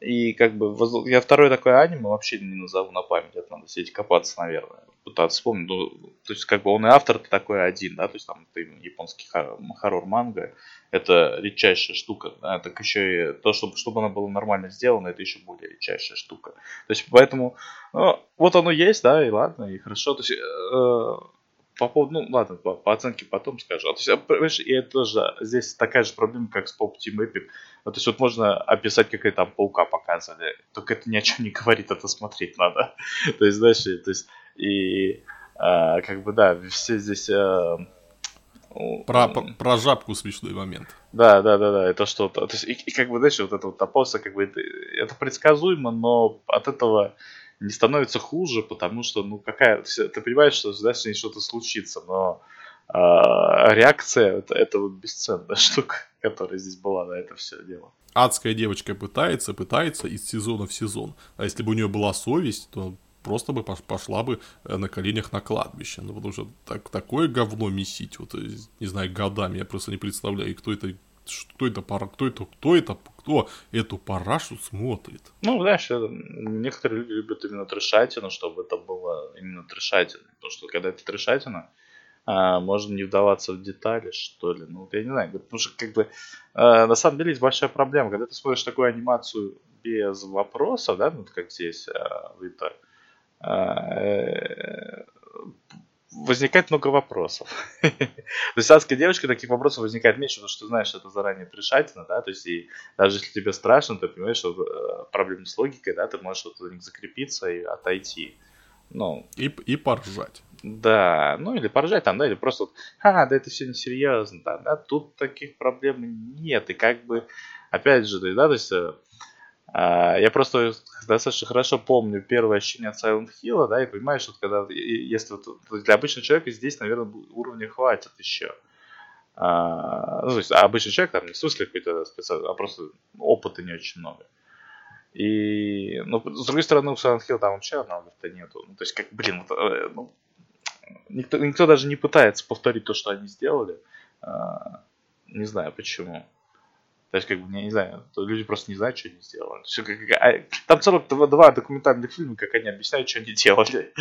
и как бы я второй такой аниме вообще не назову на память, это надо сидеть копаться, наверное. Пытаться вспомнить. Ну, то есть, как бы он и автор-то такой один, да, то есть там это японский хоррор манга. Это редчайшая штука. Да? Так еще и то, чтобы, чтобы она была нормально сделана, это еще более редчайшая штука. То есть, поэтому, ну, вот оно есть, да, и ладно, и хорошо. То есть, э, по поводу, ну ладно, по, по оценке потом скажу. А, то есть, а, понимаешь, и это тоже здесь такая же проблема, как с Pop Team Epic. Ну, то есть вот можно описать, как это там паука показывали, только это ни о чем не говорит, это смотреть надо. то есть, знаешь, и, то есть, и а, как бы, да, все здесь... А, про, про, про жабку смешной момент. Да, да, да, да, это что-то. То есть, и, и как бы, знаешь, вот это вот опоса, как бы, это, это предсказуемо, но от этого не становится хуже, потому что, ну, какая... Ты понимаешь, что дальше с что-то случится, но э, реакция это, это вот бесценная штука, которая здесь была на это все дело. Адская девочка пытается, пытается из сезона в сезон. А если бы у нее была совесть, то просто бы пошла бы э, на коленях на кладбище. Ну, потому что так, такое говно месить, вот, э, не знаю, годами, я просто не представляю, кто это, что это, пара, кто это, кто это, кто эту парашу смотрит. Ну, знаешь, некоторые люди любят именно трешатину, чтобы это было именно трешатина. Потому что когда это трешатина, а, можно не вдаваться в детали, что ли. Ну, я не знаю, потому что, как бы, а, на самом деле есть большая проблема. Когда ты смотришь такую анимацию без вопросов, да, ну, как здесь а, в Италии, э, возникает много вопросов. то есть адская девочка таких вопросов возникает меньше, потому что ты знаешь, что это заранее решательно, да, то есть и даже если тебе страшно, ты понимаешь, что э, проблемы с логикой, да, ты можешь вот за них закрепиться и отойти. Ну, и, и поржать. Да, ну или поржать там, да, или просто вот, а, да это все несерьезно, да, да, тут таких проблем нет, и как бы, опять же, да, то есть э, я просто достаточно хорошо помню первое ощущение от Silent Hill, да, и понимаешь, что когда, если вот для обычного человека здесь, наверное, уровня хватит еще. А, ну, то есть, а обычный человек там не в какой-то специальный, а просто опыта не очень много. И, ну, с другой стороны, у Silent Hill там вообще аналогов-то нету. Ну, то есть, как, блин, вот, э, ну, никто, никто даже не пытается повторить то, что они сделали. А, не знаю почему. То есть, как бы, я не знаю, люди просто не знают, что они сделали. Все, как, а, там целых два, два документальных фильма, как они объясняют, что они делали.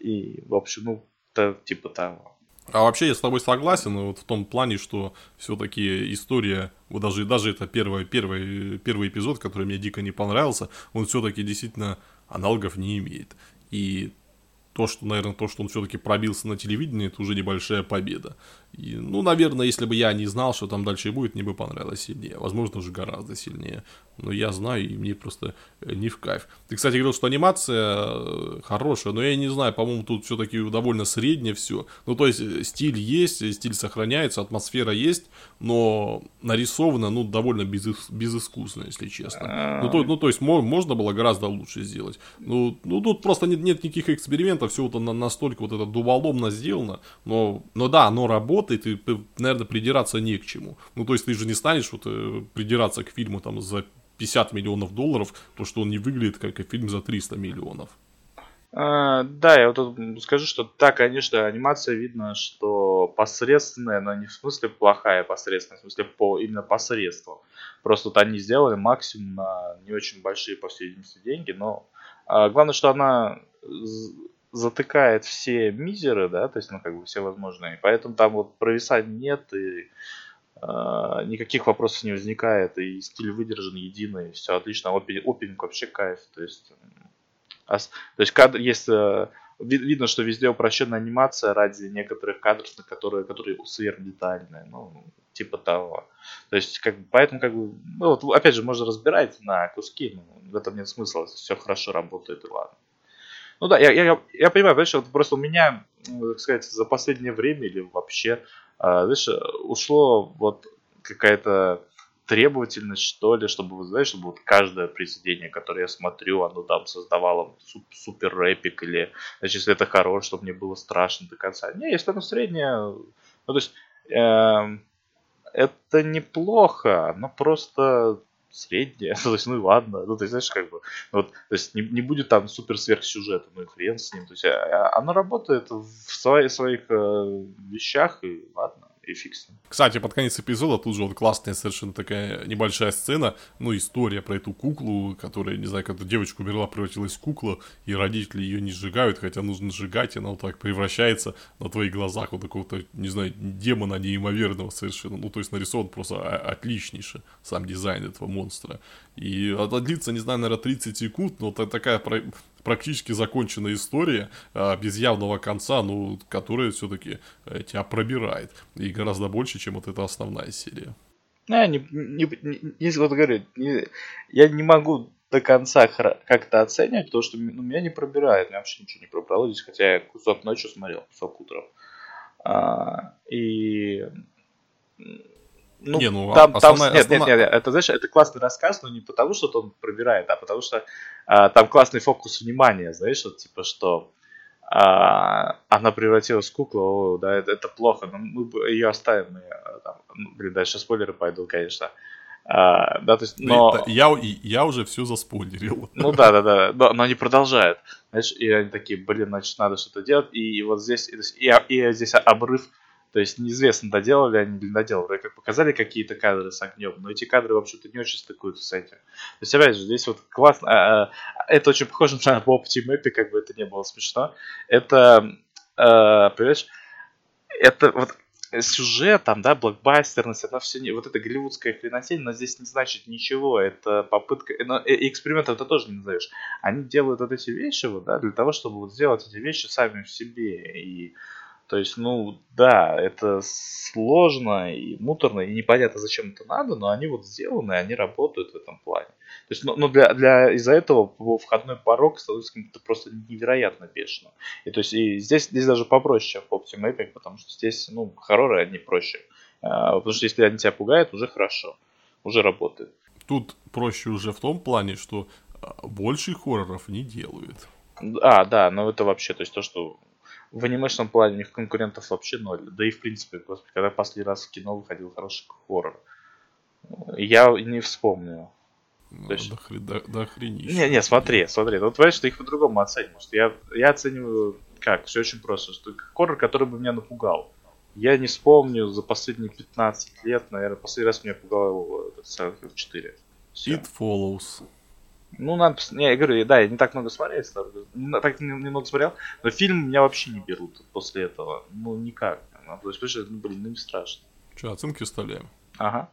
И, в общем, ну, это типа того. А вообще я с тобой согласен вот в том плане, что все-таки история, вот даже, даже это первый, первый, первый эпизод, который мне дико не понравился, он все-таки действительно аналогов не имеет. И то, что, наверное, то, что он все-таки пробился на телевидении, это уже небольшая победа. И, ну, наверное, если бы я не знал, что там дальше будет, мне бы понравилось сильнее. Возможно, уже гораздо сильнее. Но я знаю, и мне просто э, не в кайф. Ты, кстати, говорил, что анимация э, хорошая, но я не знаю, по-моему, тут все-таки довольно среднее все. Ну, то есть, э, стиль есть, стиль сохраняется, атмосфера есть, но нарисовано, ну, довольно безыс- безыскусно, если честно. Ну, то, ну, то есть, можно было гораздо лучше сделать. Ну, ну тут просто нет, нет никаких экспериментов, все это настолько вот это дуволомно сделано. Но, но да, оно работает и, наверное, придираться не к чему. Ну, то есть ты же не станешь вот э, придираться к фильму там за 50 миллионов долларов, то что он не выглядит как фильм за 300 миллионов. А, да, я вот тут скажу, что да, конечно, анимация видно, что посредственная, но не в смысле плохая посредственная, в смысле по именно посредству. Просто вот они сделали максимум на не очень большие, по всей видимости, деньги, но а, главное, что она затыкает все мизеры, да, то есть, ну, как бы все возможные. Поэтому там вот провисаний нет, и э, никаких вопросов не возникает, и стиль выдержан единый, все отлично. Опи, опенинг вообще кайф, то есть... А, то есть кадр, есть э, видно, что везде упрощенная анимация ради некоторых кадров, которые, которые сверхдетальные, ну, типа того. То есть, как поэтому, как бы, ну, вот, опять же, можно разбирать на куски, но в этом нет смысла, все хорошо работает и ладно. Ну да, я, я, я понимаю, знаешь, вот просто у меня, ну, так сказать, за последнее время или вообще, а, знаешь, ушло вот какая-то требовательность, что ли, чтобы, вы знаете, чтобы вот каждое произведение, которое я смотрю, оно там создавало супер эпик, или, значит, если это хорошее, чтобы мне было страшно до конца. Не, если оно среднее, ну, то есть, э, это неплохо, но просто средняя, то есть, ну ладно, ну, есть, знаешь, как бы, вот, то есть, не, не будет там супер сверхсюжета, ну и хрен с ним, то есть, а, а работает в своих, своих э, вещах, и ладно ним. Кстати, под конец эпизода тут же вот классная совершенно такая небольшая сцена, ну, история про эту куклу, которая, не знаю, когда девочка умерла, превратилась в куклу, и родители ее не сжигают, хотя нужно сжигать, и она вот так превращается на твоих глазах вот такого-то, не знаю, демона неимоверного совершенно. Ну, то есть нарисован просто отличнейше сам дизайн этого монстра. И это длится, не знаю, наверное, 30 секунд, но такая практически законченная история, а, без явного конца, ну, которая все-таки э, тебя пробирает. И гораздо больше, чем вот эта основная серия. Я не, не, не, не вот говорю, не, я не могу до конца как-то оценивать, потому что ну, меня не пробирает, меня вообще ничего не пробрало здесь, хотя я кусок ночью смотрел, кусок утром. А, и ну, не, ну, там, основная, там, нет, основная... нет, нет, это, знаешь, это классный рассказ, но не потому, что он пробирает, а потому что а, там классный фокус внимания, знаешь, вот, типа, что а, она превратилась в куклу, о, да, это, это плохо, но мы ее оставим, и, там, ну, блин, дальше спойлеры пойдут, конечно. А, да, то есть, но... Я, я уже все заспойлерил. Ну да, да, да, но, но они продолжают. Знаешь, и они такие, блин, значит, надо что-то делать. И вот здесь, и, и здесь обрыв то есть неизвестно, доделали они или доделали. Как показали какие-то кадры с огнем, но эти кадры, вообще-то, не очень стыкуются с этим. То есть, опять же, здесь вот классно. А, а, это очень похоже на по Optimap, как бы это не было смешно. Это, а, понимаешь, это вот сюжет, там, да, блокбастерность, это все не... Вот это голливудская хренотень, но здесь не значит ничего. Это попытка... Но экспериментов это тоже не назовешь. Они делают вот эти вещи, вот, да, для того, чтобы вот сделать эти вещи сами в себе. И то есть, ну, да, это сложно и муторно, и непонятно, зачем это надо, но они вот сделаны, они работают в этом плане. То есть, ну, ну для, для, из-за этого входной порог становится каким-то просто невероятно бешеным. И то есть, и здесь, здесь даже попроще, чем в Optimapping, потому что здесь, ну, хорроры, они проще. А, потому что если они тебя пугают, уже хорошо, уже работает. Тут проще уже в том плане, что а, больше хорроров не делают. А, да, но это вообще, то есть то, что в анимешном плане у них конкурентов вообще ноль. Да и в принципе, господи, когда последний раз в кино выходил хороший хоррор. Я не вспомню. Ну, То есть... до, до, до Не, не, смотри, смотри. Ну, понимаешь, ты их по-другому оцениваешь. Я, я оцениваю как? Все очень просто. Что хоррор, который бы меня напугал. Я не вспомню за последние 15 лет, наверное, последний раз меня пугал этот Silent Hill 4. Все. It Follows. Ну, надо... Не, я говорю, да, я не так много смотрел, так немного смотрел, но фильм меня вообще не берут после этого. Ну, никак. Ну, то есть, ну, блин, ну не страшно. Че, оценки вставляем? Ага.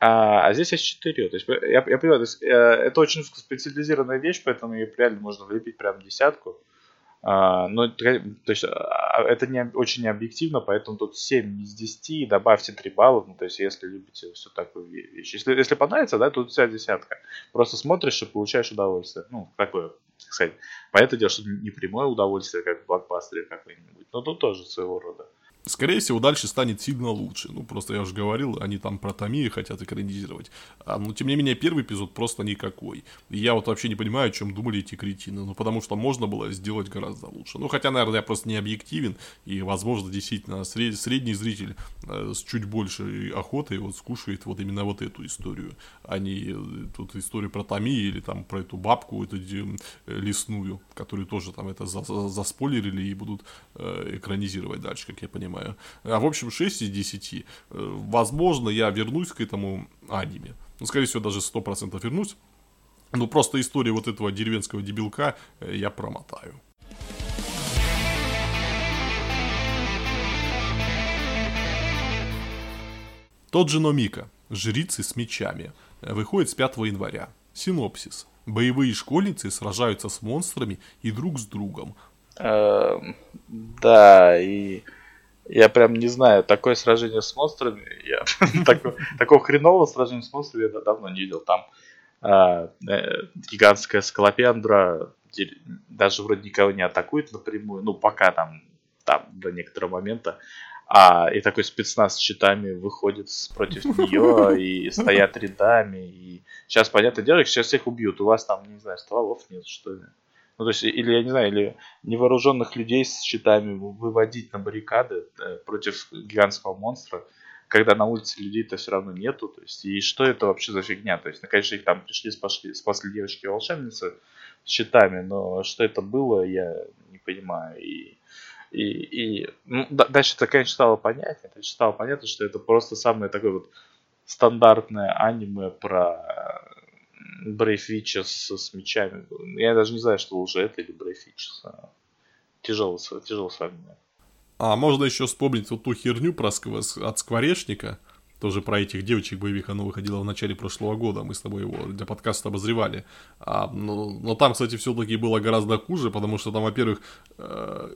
А, а здесь есть 4. То есть, я, я понимаю, то есть, э, это очень специализированная вещь, поэтому ее реально можно влепить прям десятку. А, но то есть, а, это не, очень необъективно, поэтому тут 7 из 10, добавьте 3 балла, ну, то есть, если любите все такую вещь. Если, если понравится, да, тут вся десятка. Просто смотришь и получаешь удовольствие. Ну, такое, так сказать. Понятное дело, что не прямое удовольствие, как в блокбастере какой-нибудь, но тут тоже своего рода. Скорее всего, дальше станет сильно лучше. Ну, просто я уже говорил, они там про Томию хотят экранизировать. А, но, тем не менее, первый эпизод просто никакой. И я вот вообще не понимаю, о чем думали эти кретины. Ну, потому что можно было сделать гораздо лучше. Ну, хотя, наверное, я просто не объективен. И, возможно, действительно, сред... средний зритель э, с чуть большей охотой вот скушает вот именно вот эту историю. А не э, тут историю про Томию или там про эту бабку, эту э, лесную, которую тоже там это заспойлерили и будут э, экранизировать дальше, как я понимаю понимаю. А в общем, 6 из 10. Э, возможно, я вернусь к этому аниме. Ну, скорее всего, даже 100% вернусь. Ну, просто историю вот этого деревенского дебилка э, я промотаю. Тот же Номика, жрицы с мечами, выходит с 5 января. Синопсис. Боевые школьницы сражаются с монстрами и друг с другом. Эм, да, и я прям не знаю, такое сражение с монстрами, я такого хренового сражения с монстрами я давно не видел. Там а, э, гигантская скалопендра даже вроде никого не атакует напрямую, ну пока там, там до некоторого момента. А и такой спецназ с щитами выходит против нее и стоят рядами. И сейчас, понятное дело, сейчас всех убьют. У вас там, не знаю, стволов нет, что ли. Ну, то есть, или, я не знаю, или невооруженных людей с щитами выводить на баррикады э, против гигантского монстра, когда на улице людей-то все равно нету. То есть, и что это вообще за фигня? То есть, ну, конечно, их там пришли, спасли, спасли девочки-волшебницы с щитами, но что это было, я не понимаю. И, и, и ну, дальше это, конечно, стало понятно. Это стало понятно, что это просто самое такое вот стандартное аниме про Brave Witches с мечами. Я даже не знаю, что уже это или Witches. Тяжело, тяжело с вами. А можно еще вспомнить вот ту херню про ск- от Скворечника, тоже про этих девочек боевик, оно выходило в начале прошлого года, мы с тобой его для подкаста обозревали. А, но, но там, кстати, все-таки было гораздо хуже, потому что там, во-первых, э,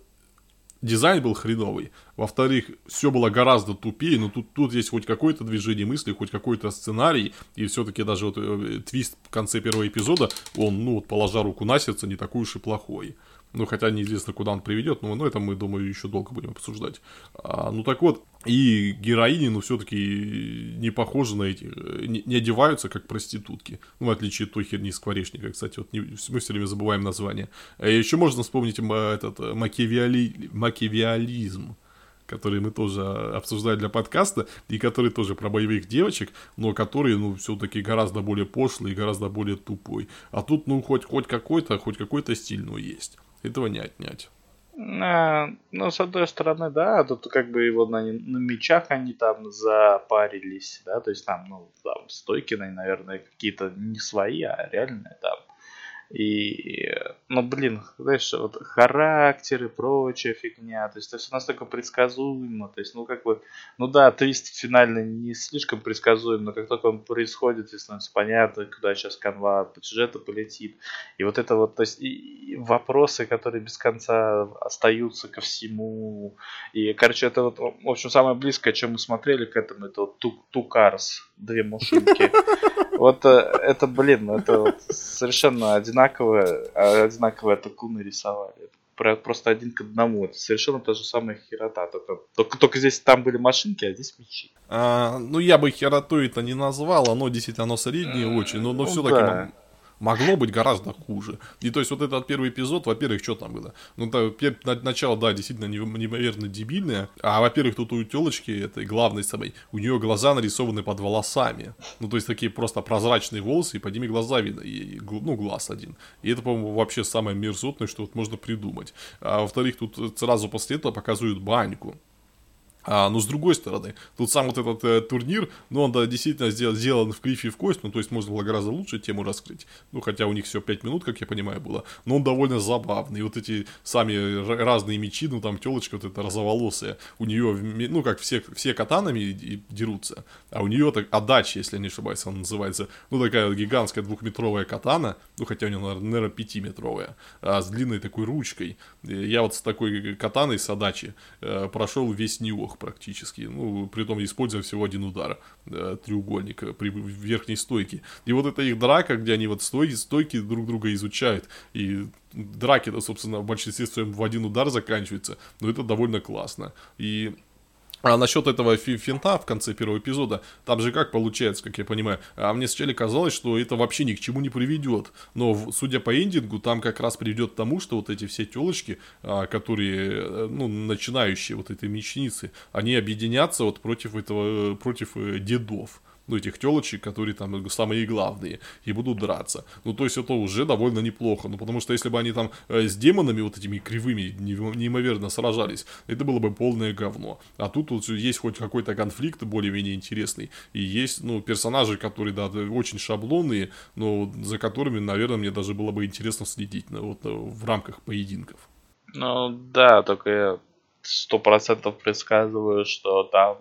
дизайн был хреновый. Во-вторых, все было гораздо тупее, но тут, тут есть хоть какое-то движение мысли, хоть какой-то сценарий, и все-таки даже вот э, твист в конце первого эпизода, он, ну, вот, положа руку на сердце, не такой уж и плохой. Ну, хотя неизвестно, куда он приведет, но, но это мы, думаю, еще долго будем обсуждать. А, ну, так вот, и героини, ну, все-таки не похожи на эти, не, не одеваются как проститутки. Ну, в отличие от той херни скворечника, кстати, вот не, мы все время забываем название. А еще можно вспомнить этот макиавиали, макиавиализм которые мы тоже обсуждали для подкаста, и которые тоже про боевых девочек, но которые, ну, все-таки гораздо более пошлый и гораздо более тупой. А тут, ну, хоть, хоть какой-то, хоть какой-то стиль, но есть. Этого не отнять. А, ну, с одной стороны, да, тут как бы его на, на мечах они там запарились, да, то есть там, ну, там стойки, наверное, какие-то не свои, а реальные там и, ну, блин, знаешь, вот характер и прочая фигня, то есть это все настолько предсказуемо, то есть, ну, как бы, ну да, твист финальный не слишком предсказуем, но как только он происходит, и становится понятно, куда сейчас канва по сюжету полетит, и вот это вот, то есть, и вопросы, которые без конца остаются ко всему, и, короче, это вот, в общем, самое близкое, чем мы смотрели к этому, это вот Cars, две машинки, вот э, это, блин, это вот совершенно одинаковое, а, одинаковые атакуны рисовали. Просто один к одному. Это совершенно та же самая херота. Только, только, только здесь там были машинки, а здесь мечи. А, ну, я бы херотой это не назвал. Оно действительно оно среднее очень. Но, но ну, все-таки да могло быть гораздо хуже. И то есть вот этот первый эпизод, во-первых, что там было? Ну, то, начало, да, действительно неимоверно дебильное. А, во-первых, тут у телочки, этой главной самой, у нее глаза нарисованы под волосами. Ну, то есть такие просто прозрачные волосы, и под ними глаза видно, и, ну, глаз один. И это, по-моему, вообще самое мерзотное, что вот можно придумать. А во-вторых, тут сразу после этого показывают баньку. А, но с другой стороны, тут сам вот этот э, турнир, ну, он да, действительно сделан, сделан в крифе и в кость, ну, то есть можно было гораздо лучше тему раскрыть. Ну, хотя у них все 5 минут, как я понимаю, было. Но он довольно забавный. Вот эти сами разные мечи, ну, там телочка вот эта розоволосая, у нее, ну, как все, все катанами дерутся. А у нее так отдача, если не ошибаюсь, она называется. Ну, такая гигантская двухметровая катана, ну, хотя у нее, наверное, пятиметровая, а с длинной такой ручкой. Я вот с такой катаной с отдачи э, прошел весь Нью трех практически, ну, при том используя всего один удар э, треугольника при верхней стойке. И вот это их драка, где они вот стойки, стойки друг друга изучают, и драки-то, собственно, в большинстве своем в один удар заканчиваются, но это довольно классно. И а насчет этого финта в конце первого эпизода, там же как получается, как я понимаю, а мне сначала казалось, что это вообще ни к чему не приведет. Но, судя по эндингу, там как раз приведет к тому, что вот эти все телочки, а, которые, э, ну, начинающие вот этой мечницы, они объединятся вот против этого, э, против э, дедов ну, этих телочек, которые там самые главные, и будут драться. Ну, то есть это уже довольно неплохо, ну, потому что если бы они там э, с демонами вот этими кривыми неимоверно сражались, это было бы полное говно. А тут вот есть хоть какой-то конфликт более-менее интересный, и есть, ну, персонажи, которые, да, очень шаблонные, но за которыми, наверное, мне даже было бы интересно следить ну, вот, в рамках поединков. Ну, да, только я сто процентов предсказываю, что там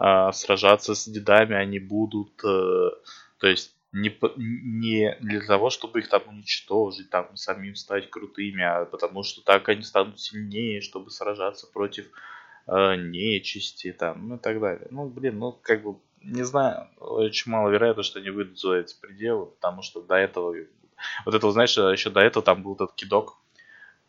а, сражаться с дедами они будут, э, то есть не, не для того, чтобы их там уничтожить, там самим стать крутыми, а потому что так они станут сильнее, чтобы сражаться против э, нечисти, там, ну и так далее. Ну, блин, ну, как бы, не знаю, очень маловероятно, что они выйдут за эти пределы, потому что до этого, вот это, знаешь, еще до этого там был этот кидок,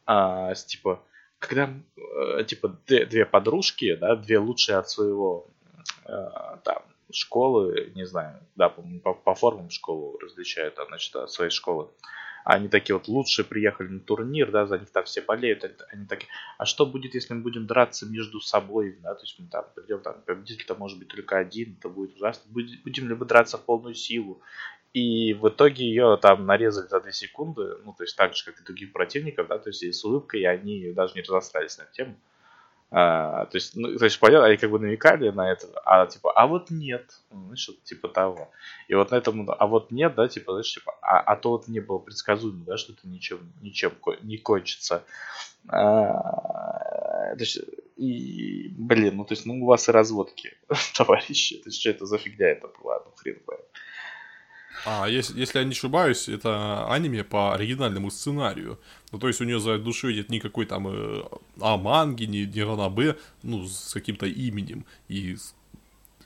а, с, типа, когда, э, типа, две, две подружки, да, две лучшие от своего Э, там школы, не знаю, да, по, по формам школу различают, там, значит, от своей школы. Они такие вот лучшие приехали на турнир, да, за них там все болеют, они такие, а что будет, если мы будем драться между собой, да, то есть мы там придем, там, победитель-то может быть только один, это будет ужасно, будем ли мы драться в полную силу, и в итоге ее там нарезали за 2 секунды, ну, то есть так же, как и других противников, да, то есть и с улыбкой, и они даже не разострались на тему. А, то есть, ну, то есть, понятно, они как бы намекали на это, а типа, а вот нет, ну, знаешь, типа того. И вот на этом, а вот нет, да, типа, знаешь, типа, а, а то вот не было предсказуемо, да, что это ничем, ничем не кончится. А, то есть, и, блин, ну, то есть, ну, у вас и разводки, товарищи, то есть, что это за фигня это была, ну, хрен знает. А, если, если я не ошибаюсь, это аниме по оригинальному сценарию. Ну, то есть у нее за душой нет никакой там э, А манги, ни, ни ранабе, ну, с каким-то именем и с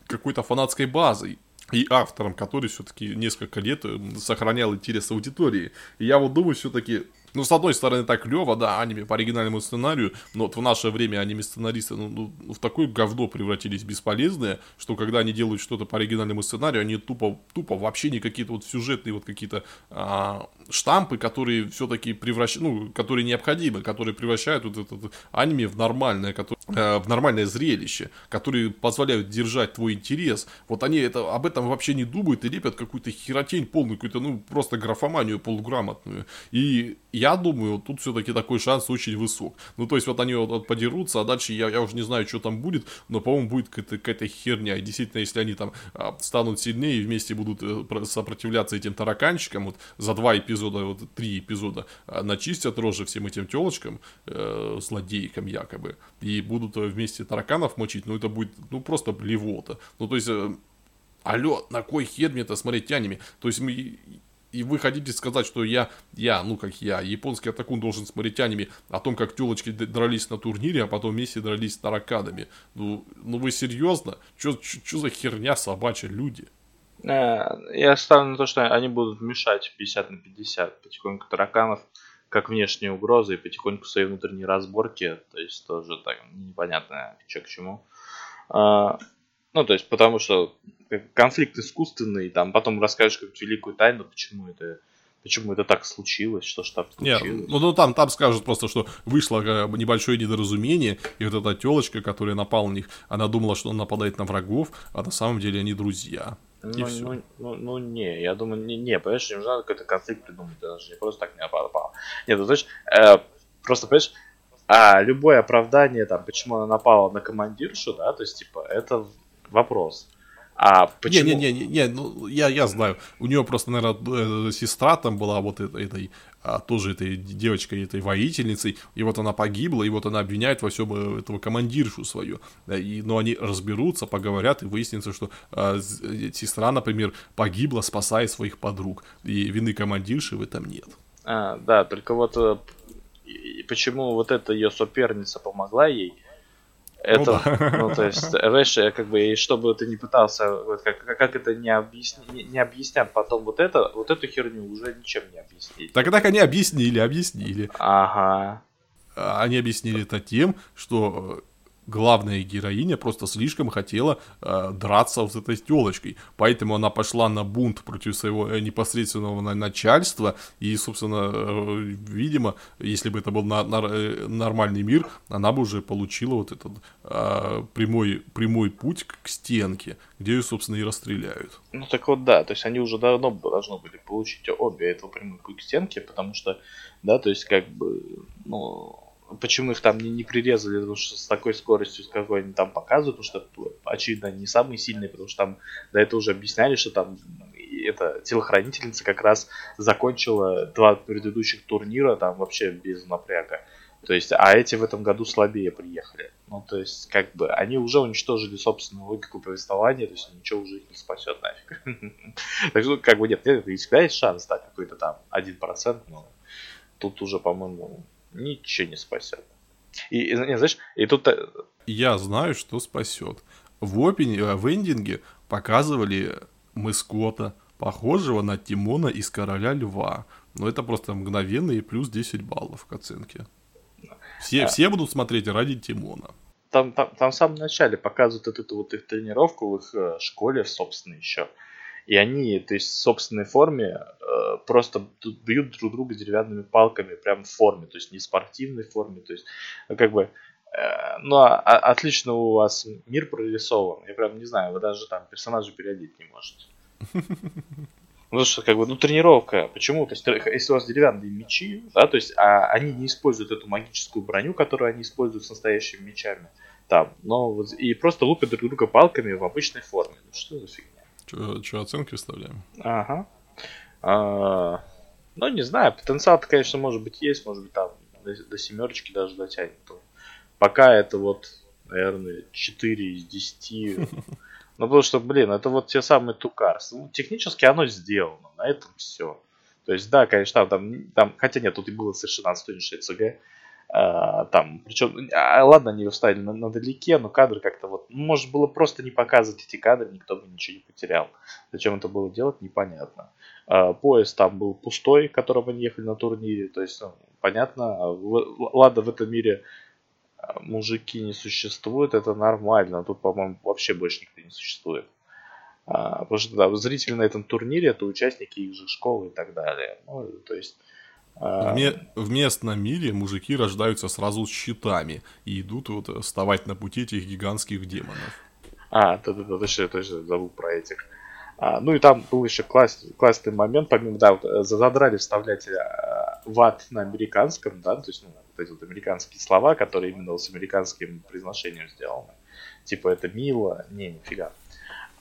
какой-то фанатской базой и автором, который все-таки несколько лет э, сохранял интерес аудитории. И я вот думаю, все-таки ну, с одной стороны, так клево, да, аниме по оригинальному сценарию, но вот в наше время аниме-сценаристы ну, ну, в такое говно превратились бесполезные, что когда они делают что-то по оригинальному сценарию, они тупо, тупо вообще не какие-то вот сюжетные вот какие-то а, штампы, которые все-таки превращают, ну, которые необходимы, которые превращают вот это аниме в нормальное, который, э, в нормальное зрелище, которые позволяют держать твой интерес. Вот они это, об этом вообще не думают и лепят какую-то херотень полную, какую-то, ну, просто графоманию полуграмотную. И я думаю, тут все-таки такой шанс очень высок. Ну, то есть, вот они вот, вот подерутся, а дальше я, я уже не знаю, что там будет, но, по-моему, будет какая-то, какая-то херня. И действительно, если они там а, станут сильнее и вместе будут э, сопротивляться этим тараканчикам, вот за два эпизода, вот три эпизода, а, начистят рожи всем этим телочкам, э, злодейкам якобы, и будут вместе тараканов мочить, ну, это будет, ну, просто блевота. Ну, то есть... Э, алло, на кой хер мне это смотреть аниме? То есть мы, и вы хотите сказать, что я, я, ну как я, японский атакун должен смотреть аниме о том, как телочки дрались на турнире, а потом вместе дрались с таракадами. Ну, ну вы серьезно? Что за херня собачья люди? Э, я ставлю на то, что они будут мешать 50 на 50 потихоньку тараканов, как внешние угрозы, и потихоньку свои внутренние разборки, то есть тоже так непонятно, что к чему. А, ну, то есть, потому что конфликт искусственный, там потом расскажешь какую-то великую тайну, почему это почему это так случилось, что ж там случилось. Нет, ну, ну там, там скажут просто, что вышло э, небольшое недоразумение, и вот эта телочка, которая напала на них, она думала, что он нападает на врагов, а на самом деле они друзья. Ну, ну, ну, ну, не, я думаю, не, не понимаешь, им надо какой-то конфликт придумать, даже не просто так не напала. Нет, ну, знаешь, э, просто, понимаешь, а любое оправдание, там, почему она напала на командиршу, да, то есть, типа, это вопрос. А почему? Не, не, не, не, ну я, я знаю. У нее просто, наверное, э, сестра там была вот этой, этой а, тоже этой девочкой, этой воительницей, и вот она погибла, и вот она обвиняет во всем э, этого командиршу свою. И, но они разберутся, поговорят, и выяснится, что а, сестра, например, погибла, спасая своих подруг, и вины командирши в этом нет. А, да, только вот почему вот эта ее соперница помогла ей, это, ну, да. ну, то есть, знаешь, как бы, и чтобы ты не пытался, вот, как, как это не, объясни, не, не объяснят потом вот это, вот эту херню уже ничем не объяснить. Так так они объяснили, объяснили. Ага. Они объяснили это тем, что главная героиня просто слишком хотела э, драться с этой телочкой. Поэтому она пошла на бунт против своего э, непосредственного начальства. И, собственно, э, видимо, если бы это был на, на, э, нормальный мир, она бы уже получила вот этот э, прямой, прямой путь к стенке, где ее, собственно, и расстреляют. Ну так вот, да, то есть они уже давно должны были получить обе этого прямой путь к стенке, потому что, да, то есть как бы, ну, почему их там не, не прирезали, потому что с такой скоростью, с какой они там показывают, потому что, очевидно, не самые сильные, потому что там до этого уже объясняли, что там эта телохранительница как раз закончила два предыдущих турнира там вообще без напряга. То есть, а эти в этом году слабее приехали. Ну, то есть, как бы, они уже уничтожили собственную логику повествования, то есть, ничего уже их не спасет нафиг. Так что, как бы, нет, всегда есть шанс, да, какой-то там 1%, но тут уже, по-моему, ничего не спасет. И, и знаешь, и тут... Э, Я знаю, что спасет. В, опене, э, в эндинге показывали Мэскота, похожего на Тимона из Короля Льва. Но это просто мгновенно и плюс 10 баллов к оценке. Все, а... все будут смотреть ради Тимона. Там, там, там в самом начале показывают эту вот их тренировку в их э, школе, собственно, еще. И они, то есть в собственной форме, э, просто бьют друг друга деревянными палками, прям в форме, то есть не в спортивной форме, то есть ну, как бы э, ну, а, а, отлично у вас мир прорисован. Я прям не знаю, вы даже там персонажа переодеть не можете. Ну, что, как бы, ну, тренировка. Почему? То есть, если у вас деревянные мечи, да, то есть, а они не используют эту магическую броню, которую они используют с настоящими мечами, там, но вот, и просто лупят друг друга палками в обычной форме. Ну, что за фигня? Что оценки выставляем? Ага. А, ну, не знаю, потенциал-то, конечно, может быть, есть, может быть, там до, до семерочки даже дотянет. Пока это вот, наверное, 4 из 10. Ну, потому что, блин, это вот те самые тукарс. Ну, технически оно сделано, на этом все. То есть, да, конечно, там, там, хотя нет, тут и было совершенно отстойнейшее ЦГ. А, там, причем, а, ладно, они вставили на, на далеке, но кадры как-то вот, ну, может было просто не показывать эти кадры, никто бы ничего не потерял. Зачем это было делать, непонятно. А, поезд там был пустой, которым они ехали на турнире, то есть, ну, понятно, в, ладно, в этом мире а, мужики не существуют, это нормально, тут, по-моему, вообще больше никто не существует. А, потому что да, зрители на этом турнире это участники их же школы и так далее. Ну, то есть а, в, в местном мире мужики рождаются сразу с щитами и идут вот вставать на пути этих гигантских демонов. А, да-да-да, точно, точно, забыл про этих. А, ну и там был еще класс, классный момент, помимо, да, вот, э, задрали вставлять а, ват на американском, да, то есть, ну, вот эти вот американские слова, которые именно с американским произношением сделаны. Типа это мило, не, нифига.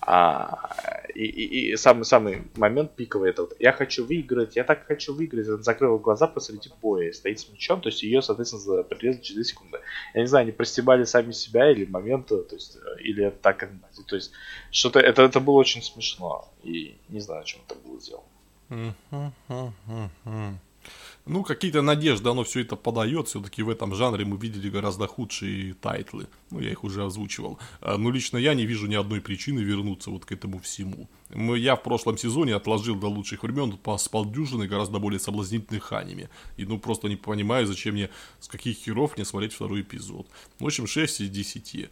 А, и, и, и самый самый момент пиковый это вот, я хочу выиграть, я так хочу выиграть, она закрыла глаза посреди боя, стоит с мячом, то есть ее, соответственно, прирезали через 2 секунды. Я не знаю, они простебали сами себя или момент, то есть, или это так, то есть, что-то, это, это было очень смешно, и не знаю, чем это было сделано. Ну, какие-то надежды оно все это подает. Все-таки в этом жанре мы видели гораздо худшие тайтлы. Ну, я их уже озвучивал. А, но лично я не вижу ни одной причины вернуться вот к этому всему. Я в прошлом сезоне отложил до лучших времен по полдюжины гораздо более соблазнительных аниме. И ну просто не понимаю, зачем мне, с каких херов мне смотреть второй эпизод. В общем, 6 из 10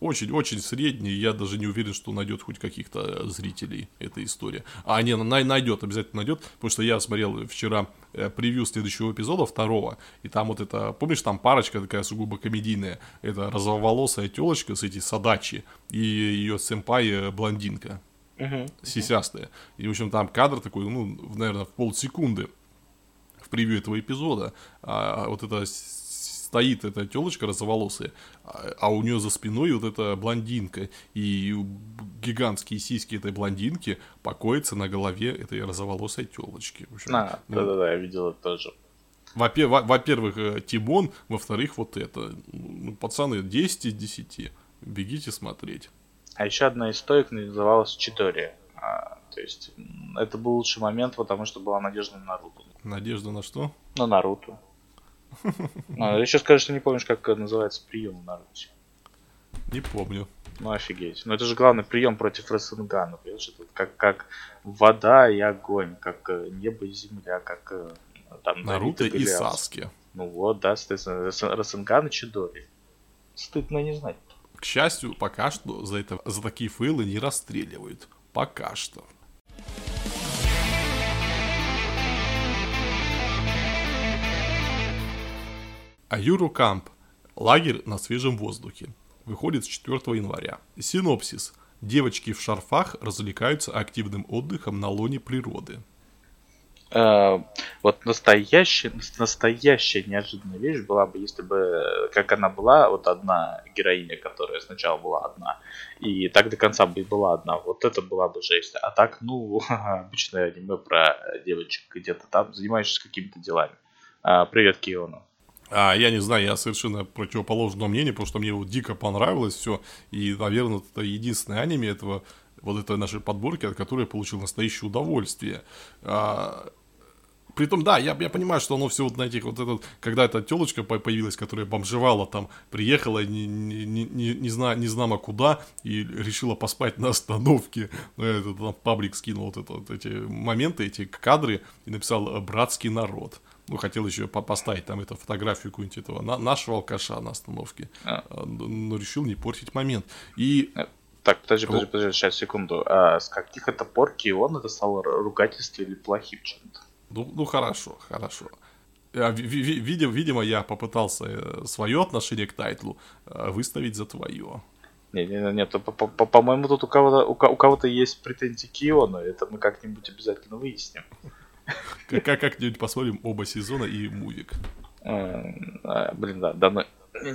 очень-очень средний, я даже не уверен, что найдет хоть каких-то зрителей эта история. А, не, найдет, обязательно найдет, потому что я смотрел вчера э, превью следующего эпизода, второго, и там вот это, помнишь, там парочка такая сугубо комедийная, это розоволосая телочка с эти садачи, и ее сэмпай э, блондинка, uh-huh. сисястая. И, в общем, там кадр такой, ну, наверное, в полсекунды в превью этого эпизода, а вот это стоит эта телочка розоволосая, а, а у нее за спиной вот эта блондинка, и гигантские сиськи этой блондинки покоятся на голове этой розоволосой телочки. А, ну, да-да-да, я видел это тоже. Во-первых, э, Тимон, во-вторых, вот это. Ну, пацаны, 10 из 10. Бегите смотреть. А еще одна из стоек называлась Читория. А, то есть, это был лучший момент, потому что была надежда на Наруто. Надежда на что? На Наруто. А, еще скажешь, что не помнишь, как называется прием на Руси. Не помню. Ну офигеть. Ну это же главный прием против Рассенгана. Понимаешь, это как, как вода и огонь, как э, небо и земля, как э, там Наруто и, и Саски. Ну вот, да, соответственно, Рассенган и Чидори. Стыдно не знать. К счастью, пока что за, это, за такие фейлы не расстреливают. Пока что. Аюру Камп. Лагерь на свежем воздухе. Выходит с 4 января. Синопсис. Девочки в шарфах развлекаются активным отдыхом на лоне природы. Uh, вот настоящая, настоящая неожиданная вещь была бы, если бы, как она была, вот одна героиня, которая сначала была одна, и так до конца бы была одна, вот это была бы жесть. А так, ну, обычное аниме про девочек где-то там, занимаешься какими-то делами. Uh, привет, Киону. А, я не знаю, я совершенно противоположного мнения, потому что мне вот дико понравилось все. И, наверное, это единственное аниме этого, вот этой нашей подборки, от которой я получил настоящее удовольствие. А, Притом, да, я, я понимаю, что оно все вот на этих вот этот, когда эта телочка появилась, которая бомжевала там, приехала, не, не, не, не, зна, не знамо куда, и решила поспать на остановке. Ну, это там паблик скинул вот, это, вот эти моменты, эти кадры, и написал «братский народ». Ну, хотел еще поставить там эту фотографию какую-нибудь этого на, нашего алкаша на остановке. А. а но решил не портить момент. И э, так, подожди, подожди, подожди, сейчас, секунду. А с каких это пор он это стало ругательство или плохим чем-то? Ну, ну хорошо, хорошо. А, видимо, видимо, я попытался э, свое отношение к тайтлу э, выставить за твое. Нет, нет, нет, по-моему, тут у кого-то у кого-то есть претензии к Иону, это мы как-нибудь обязательно выясним. Как, как-нибудь посмотрим оба сезона и мувик. А, блин, да, давно.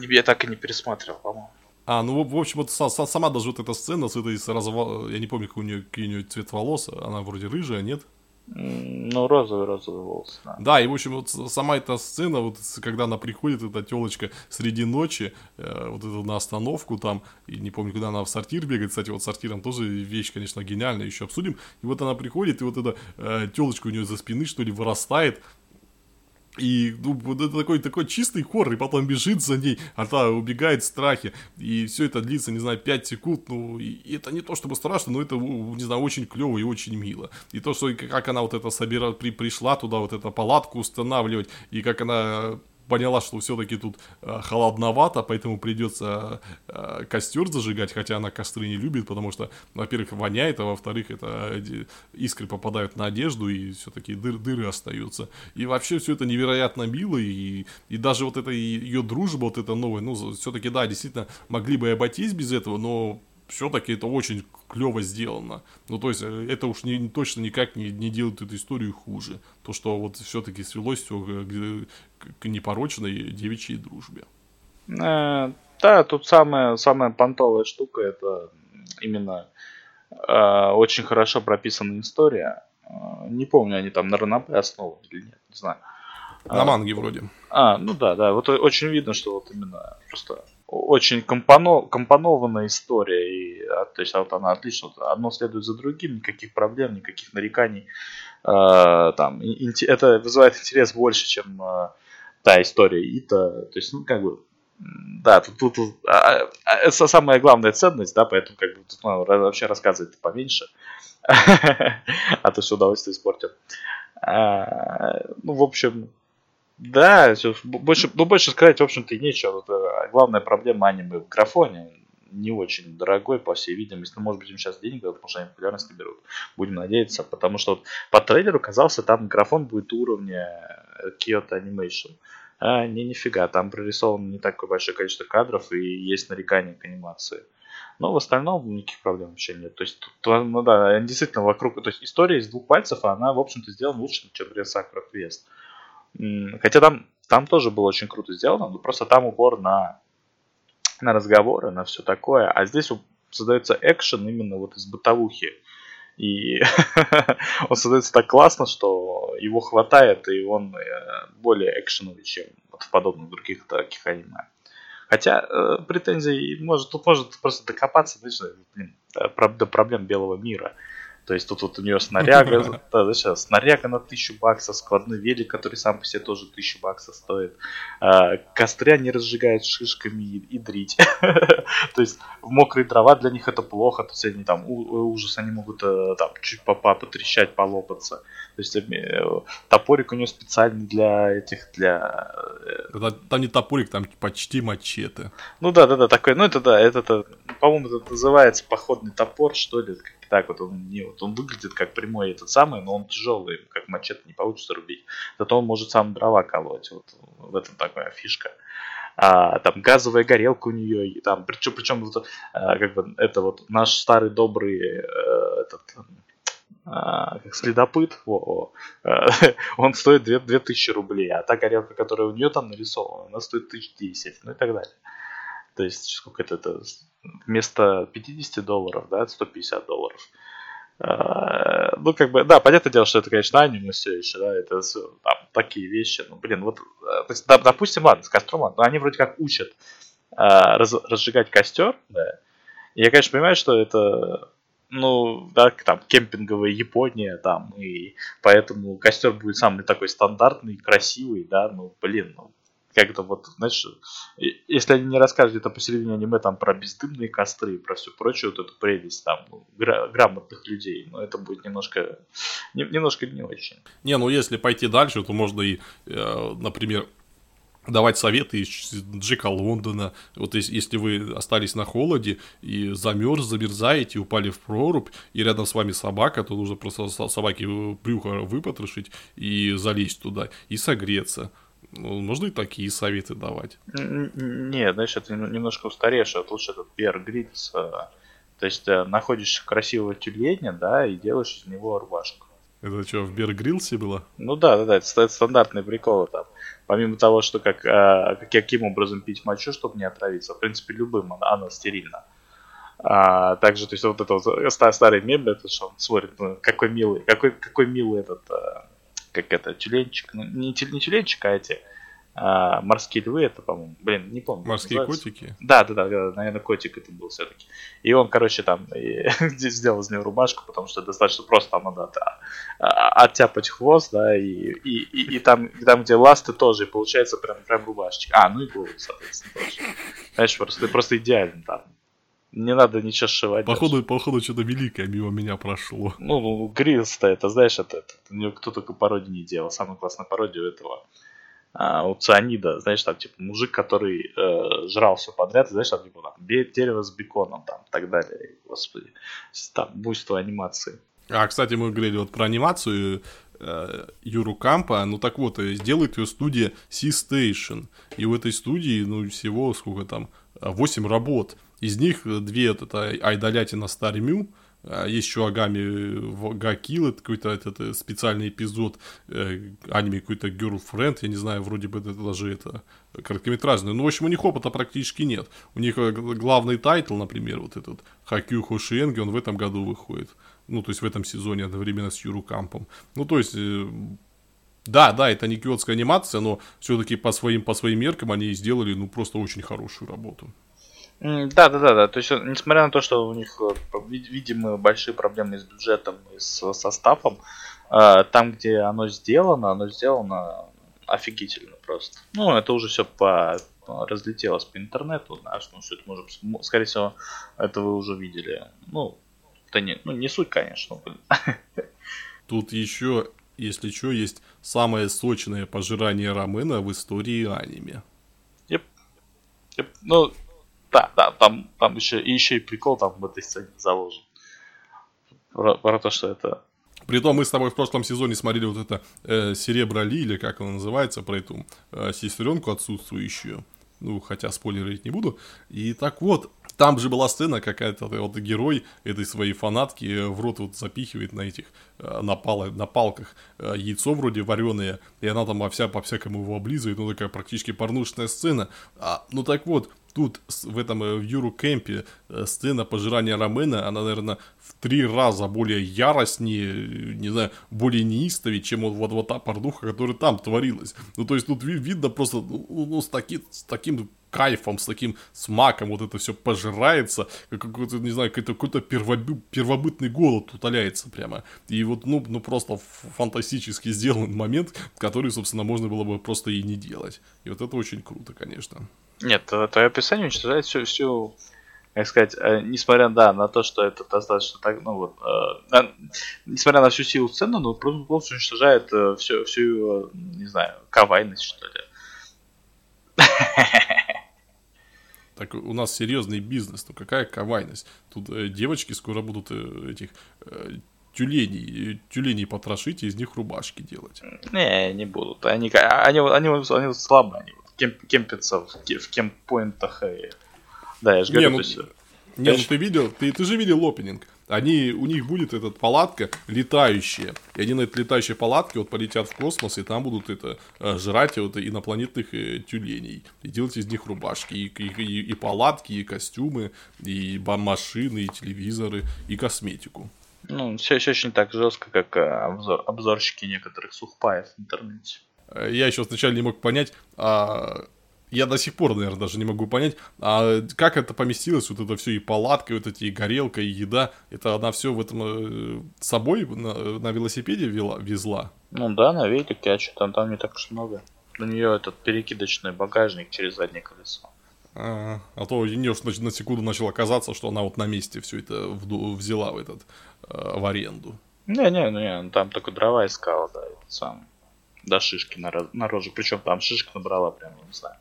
Я так и не пересматривал, по-моему. А, ну, в общем, вот сама даже вот эта сцена с этой, с я не помню, какой у нее, какой у нее цвет волос, она вроде рыжая, нет? Ну, розовый, розовый волос, да. Да, и, в общем, вот сама эта сцена, вот когда она приходит, эта телочка среди ночи, э, вот это на остановку там, и не помню, куда она в сортир бегает, кстати, вот сортиром тоже вещь, конечно, гениальная, еще обсудим. И вот она приходит, и вот эта э, телочка у нее за спины, что ли, вырастает, и ну, это такой, такой чистый хор, и потом бежит за ней, а та убегает в страхе. И все это длится, не знаю, 5 секунд. Ну, и это не то чтобы страшно, но это, не знаю, очень клево и очень мило. И то, что как она вот это собира, при, пришла туда, вот эту палатку устанавливать, и как она поняла, что все-таки тут э, холодновато, поэтому придется э, костер зажигать, хотя она костры не любит, потому что, во-первых, воняет, а во-вторых, это искры попадают на одежду, и все-таки дыр, дыры остаются. И вообще все это невероятно мило, и, и даже вот эта ее дружба, вот эта новая, ну, все-таки, да, действительно, могли бы и обойтись без этого, но все-таки это очень клево сделано. Ну, то есть, э, это уж не, точно никак не, не делает эту историю хуже. То, что вот все-таки свелось все к, непорочной девичьей дружбе. Э, да, тут самая, самая понтовая штука, это именно э, очень хорошо прописанная история. Э, не помню, они там на ранобе основаны или нет, не знаю. На манге вроде. А, ну да, да. Вот очень видно, что вот именно просто очень компоно, компонованная история. И, а, то есть вот она отлично, вот, одно следует за другим, никаких проблем, никаких нареканий. Э, там, это вызывает интерес больше, чем э, та история Ита. То есть, ну, как бы, да, тут, тут, тут а, а, это самая главная ценность, да, поэтому как бы тут надо вообще рассказывать поменьше. а то все удовольствие испортим. А, ну, в общем, да, больше, ну, больше сказать, в общем-то, и нечего. Э, главная проблема аниме в графоне не очень дорогой, по всей видимости. Ну, может быть, им сейчас денег дадут, потому что они популярность не берут. Будем надеяться, потому что вот по трейлеру казался, там графон будет уровня Kyoto Animation. А, не, нифига, там прорисовано не такое большое количество кадров и есть нарекания к анимации. Но в остальном никаких проблем вообще нет. То есть, тут, ну да, действительно вокруг, то есть история из двух пальцев, она, в общем-то, сделана лучше, чем Sakura Quest. Хотя там, там тоже было очень круто сделано, но просто там упор на, на разговоры, на все такое. А здесь создается экшен именно вот из бытовухи. И он создается так классно, что его хватает, и он э, более экшеновый, чем вот в подобных других таких аниме. Хотя э, претензий, может, тут может просто докопаться, знаешь, блин, до проблем белого мира. То есть тут вот у нее снаряга, да, сейчас, снаряга на тысячу баксов, складной велик, который сам по себе тоже тысячу баксов стоит. А, костря не разжигают шишками и, дрить. то есть мокрые дрова для них это плохо, то есть они там ужас, они могут э, там чуть попа потрещать, полопаться. То есть э, топорик у нее специальный для этих, для... Э, там не топорик, там почти мачете. Ну да, да, да, такой, ну это да, это по-моему, это называется походный топор, что ли, так вот он не вот он выглядит как прямой этот самый, но он тяжелый, как мачете не получится рубить. Зато он может сам дрова колоть. Вот в этом такая фишка. А, там газовая горелка у нее, и там причем причем вот, а, как бы это вот наш старый добрый а, этот а, как следопыт, во, во, а, он стоит 2, 2000 рублей, а та горелка, которая у нее там нарисована, она стоит 1010, ну и так далее. То есть, сколько это, это вместо 50 долларов, да, 150 долларов. А, ну, как бы, да, понятное дело, что это, конечно, аниме все еще, да, это все, там, такие вещи, ну, блин, вот, э, то есть, допустим, ладно, с костром, но они вроде как учат а, раз, разжигать костер, да, и я, конечно, понимаю, что это, ну, да, там, кемпинговая Япония, там, и поэтому костер будет самый такой стандартный, красивый, да, ну, блин, ну, как-то вот, знаешь, если они не расскажут где-то посередине аниме там про бездымные костры и про всю прочую вот эту прелесть там ну, гра- грамотных людей, но ну, это будет немножко, не, немножко не очень. Не, ну если пойти дальше, то можно и, э, например, давать советы из Джека Лондона. Вот если вы остались на холоде и замерз, замерзаете, упали в прорубь, и рядом с вами собака, то нужно просто собаке брюхо выпотрошить и залезть туда, и согреться. Ну, можно и такие советы давать. Нет, знаешь, это немножко устаревшее. Лучше этот Бер Грилс. Э, то есть э, находишь красивого тюленя, да, и делаешь из него рубашку. Это что, в Бер Грилсе было? Ну да, да, да, это, стандартный прикол там. Помимо того, что как, а, каким образом пить мочу, чтобы не отравиться, в принципе, любым она, она стерильна. А, также, то есть, вот это вот старый мем, это что он смотрит, ну, какой милый, какой, какой милый этот как это, тюленчик, ну, не, не тюленчик, а эти а, морские львы, это, по-моему, блин, не помню. Морские называется. котики? Да, да, да, да, наверное, котик это был все-таки. И он, короче, там здесь сделал из него рубашку, потому что достаточно просто там надо а, оттяпать хвост, да, и, и, и, и там, там, где ласты тоже, и получается прям, прям рубашечка. А, ну и голову, соответственно, тоже. Знаешь, просто, просто идеально там. Не надо ничего сшивать. Походу, даже. походу что-то великое мимо меня прошло. Ну, ну Грилс-то это, знаешь, это, это, это кто только пародии не делал. Самая классная пародия у этого а, у цианида, знаешь, там, типа, мужик, который э, жрал все подряд, знаешь, там, типа, там, дерево с беконом, там, и так далее, господи, там, буйство анимации. А, кстати, мы говорили вот про анимацию э, Юру Кампа, ну так вот, сделает ее студия C-Station, и в этой студии, ну, всего, сколько там, 8 работ, из них две, это Айдалятина Стармю, а, есть еще Akame ga Kill, это какой-то этот э, специальный эпизод э, аниме какой-то Girlfriend, я не знаю, вроде бы это даже это короткометражный. Ну, в общем, у них опыта практически нет. У них э, главный тайтл, например, вот этот Hakyuu Houshin Engi, он в этом году выходит. Ну, то есть в этом сезоне одновременно с Yuru Camp ом. Ну, то есть э, да, да, это не киотская анимация, но все-таки по своим, по своим меркам они сделали, ну, просто очень хорошую работу. Да, да, да, да. То есть, э, несмотря на то, что у них, э, видимо, большие проблемы с бюджетом и с составом, э, там, где оно сделано, оно сделано офигительно просто. Ну, это уже все по разлетелось по интернету, знаешь, ну, что это может, скорее всего, это вы уже видели. Ну, это не, ну, не суть, конечно. Тут еще, если что, есть самое сочное пожирание рамена в истории аниме. Yep. Yep. Ну, да, да, там, там еще, и еще и прикол там в этой сцене заложен. Про, про то, что это... Притом мы с тобой в прошлом сезоне смотрели вот это э, Серебро Ли, или как оно называется, про эту э, сестренку отсутствующую. Ну, хотя спойлерить не буду. И так вот, там же была сцена какая-то, вот герой этой своей фанатки э, в рот вот запихивает на этих, э, на, пал, на палках э, яйцо вроде вареное, и она там вся по-всякому его облизывает, ну такая практически порнушная сцена. А, ну так вот, тут в этом э, в Юру Кемпе э, сцена пожирания рамена, она, наверное, в три раза более яростнее, э, не знаю, более неистовее, чем вот, вот, вот та порнуха, которая там творилась. Ну, то есть тут видно просто, ну, ну, ну с, таки, с таким кайфом, с таким смаком вот это все пожирается, как какой-то, не знаю, какой-то, какой-то первобы, первобытный голод утоляется прямо. И вот, ну, ну, просто фантастически сделан момент, который, собственно, можно было бы просто и не делать. И вот это очень круто, конечно. Нет, твое описание уничтожает всю, всю как сказать, э, несмотря да, на то, что это достаточно так, ну вот, э, несмотря на всю силу сцены, но полностью уничтожает э, всю, всю, не знаю, кавайность, что ли. Так у нас серьезный бизнес, ну какая кавайность? Тут э, девочки скоро будут э, этих э, тюленей, тюленей потрошить и из них рубашки делать. Не, не будут. Они, они, они, они, они слабые, они кемп, кемпиться в, в кемпоинтах. И... Да, я же говорю, не, ну, есть... Не, ну ты видел, ты, ты же видел опенинг. Они, у них будет эта палатка летающая. И они на этой летающей палатке вот полетят в космос, и там будут это э, жрать вот инопланетных э, тюленей. И делать из них рубашки, и, и, и, и палатки, и костюмы, и машины, и телевизоры, и косметику. Ну, все еще очень так жестко, как э, обзор, обзорщики некоторых сухпаев в интернете. Э, я еще сначала не мог понять, а, я до сих пор, наверное, даже не могу понять, а как это поместилось, вот это все и палатка, и вот эти и горелка, и еда, это она все в этом э, с собой на, на велосипеде вела, везла? Ну да, на велике, а что там, там не так уж много. У нее этот перекидочный багажник через заднее колесо. А, а то мне на, на секунду начало казаться, что она вот на месте все это в, взяла в этот э, в аренду. Не-не, не, там только дрова искала, да, это сам до шишки на, на роже. Причем там шишка набрала прям, не знаю.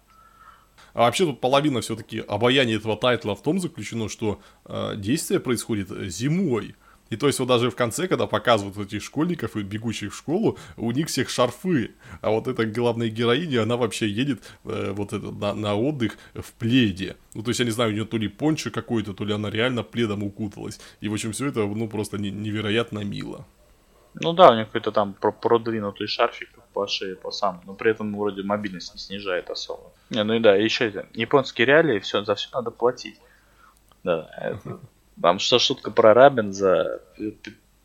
А вообще тут половина все-таки обаяния этого тайтла в том заключено, что э, действие происходит зимой. И то есть вот даже в конце, когда показывают этих школьников и бегущих в школу, у них всех шарфы. А вот эта главная героиня, она вообще едет э, вот это, на, на отдых в пледе. Ну, то есть, я не знаю, у нее то ли пончо какой-то, то ли она реально пледом укуталась. И, в общем, все это, ну, просто не, невероятно мило. Ну да, у них какой-то там продвинутый шарфик по шее, по сам, но при этом вроде мобильность не снижает особо. Не, ну и да, еще это, японские реалии, все, за все надо платить. Да, это, там что шутка про рамен за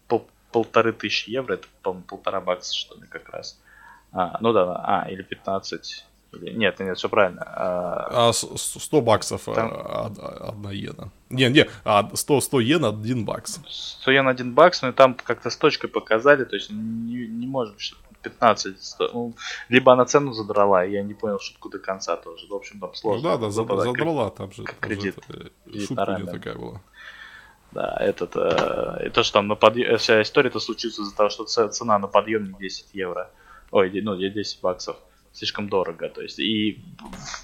пол, полторы тысячи евро, это, по-моему, полтора бакса, что ли, как раз. А, ну да, а, или 15 нет, нет, все правильно. А, 100 а, баксов а, там... одна иена. Не, не, 100, 100 йен один бакс. 100 йен один бакс, но там как-то с точкой показали, то есть не, не можем, что 15. 100, ну, либо она цену задрала, и я не понял шутку до конца тоже. В общем, там сложно. Ну, да, да, задрала, там же. Как кредит. Же, кредит шутка такая была. Да, этот, э, и то, что там на подъем, вся история это случится из-за того, что цена на подъемник 10 евро. Ой, ну, 10 баксов слишком дорого. То есть и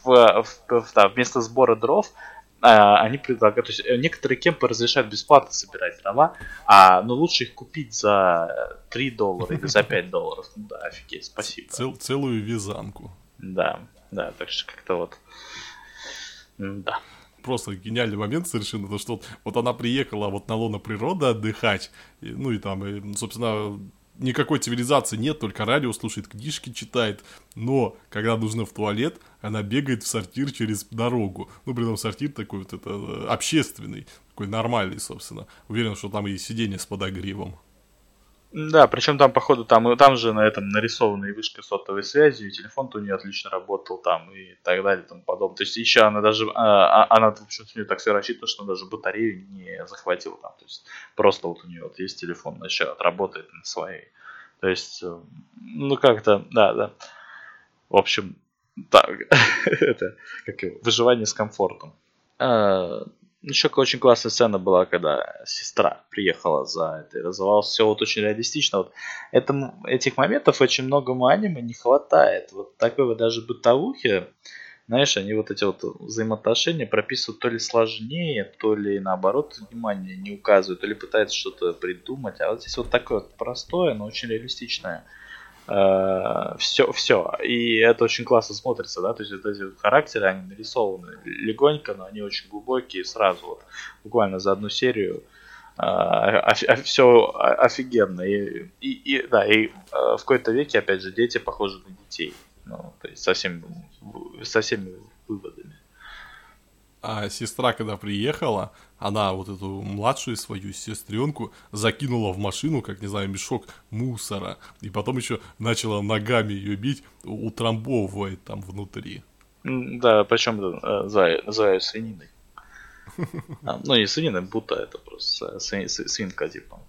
в, в, в, да, вместо сбора дров а, они предлагают, то есть э, некоторые кемпы разрешают бесплатно собирать дрова, а ну лучше их купить за 3 доллара или за 5 долларов. Ну да, офигеть, спасибо. Цел, целую вязанку. Да, да, так что как-то вот, да. Просто гениальный момент совершенно, то что вот она приехала вот на лоно природы отдыхать, ну и там, и, собственно, никакой цивилизации нет, только радио слушает, книжки читает. Но, когда нужно в туалет, она бегает в сортир через дорогу. Ну, при этом сортир такой вот это э, общественный, такой нормальный, собственно. Уверен, что там и сиденье с подогревом. Да, причем там, походу, там, там же на этом нарисована и вышка сотовой связи, и телефон у нее отлично работал там, и так далее, и тому подобное. То есть еще она даже, а, а, она, в общем у нее так все рассчитано, что она даже батарею не захватила там. То есть просто вот у нее вот есть телефон, она еще отработает на своей. То есть, э, ну как-то, да, да. В общем, так, это как выживание с комфортом. А, еще очень классная сцена была, когда сестра приехала за это и развивалось все вот очень реалистично. Вот этому, этих моментов очень многому аниме не хватает. Вот такой вот даже бытовухи, знаешь, они вот эти вот взаимоотношения прописывают то ли сложнее, то ли наоборот внимание не указывают, то ли пытаются что-то придумать. А вот здесь вот такое вот простое, но очень реалистичное все, э, все. И это очень классно смотрится, да, то есть вот эти характеры, они нарисованы легонько, но они очень глубокие сразу, вот, буквально за одну серию. А, а, все офигенно. И, и, и, да, и а, в какой-то веке, опять же, дети похожи на детей. Ну, то есть со всеми, со всеми выводами. А сестра, когда приехала, она вот эту младшую свою сестренку закинула в машину, как, не знаю, мешок мусора. И потом еще начала ногами ее бить, утрамбовывая там внутри. Да, причем э, за, за свининой. А, ну, не свинина, будто это просто свинка, типа.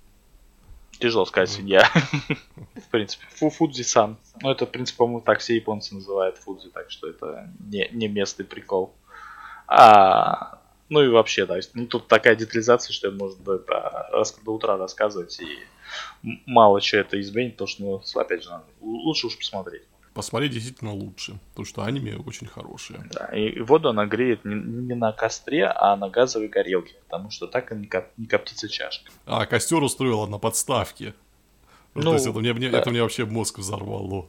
Тяжело сказать свинья. В принципе, фу Фудзи-сан. Ну, это, в принципе, по-моему, так все японцы называют Фудзи, так что это не, не местный прикол. А, ну и вообще, да, ну, тут такая детализация, что я, может быть, до утра рассказывать, и мало что это изменит, потому что, ну, опять же, лучше уж посмотреть. Посмотреть действительно лучше, потому что аниме очень хорошие. Да, и воду она греет не, не на костре, а на газовой горелке, потому что так и не, коп, не коптится чашка. А, костер устроила на подставке. Ну, ну, то есть это мне, мне, да. это мне вообще мозг взорвало.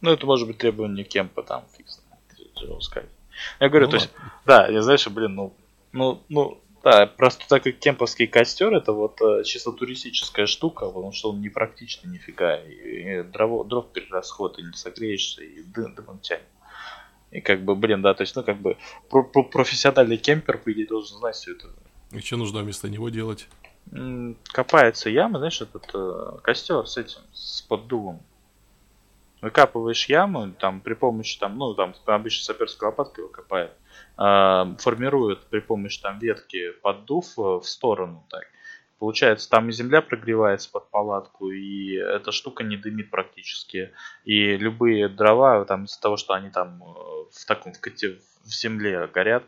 Ну, это может быть требование кемпа там, фиг знает, сказать. Я говорю, ну, то ладно. есть, да, я знаешь, блин, ну, ну, ну, да, просто так как кемповский костер это вот э, чисто туристическая штука, потому что он непрактичный нифига. И, и дров, дров перерасход, и не согреешься, и дым, дымом тянет. И как бы, блин, да, то есть, ну, как бы, про про профессиональный кемпер, по идее, должен знать все это. И что нужно вместо него делать? Копается яма, знаешь, этот э, костер с этим, с поддувом выкапываешь яму, там при помощи там, ну там обычно саперской лопаткой его копает, э, формирует при помощи там ветки поддув в сторону, так. Получается, там и земля прогревается под палатку, и эта штука не дымит практически. И любые дрова, там из-за того, что они там э, в таком в, коте, в земле горят,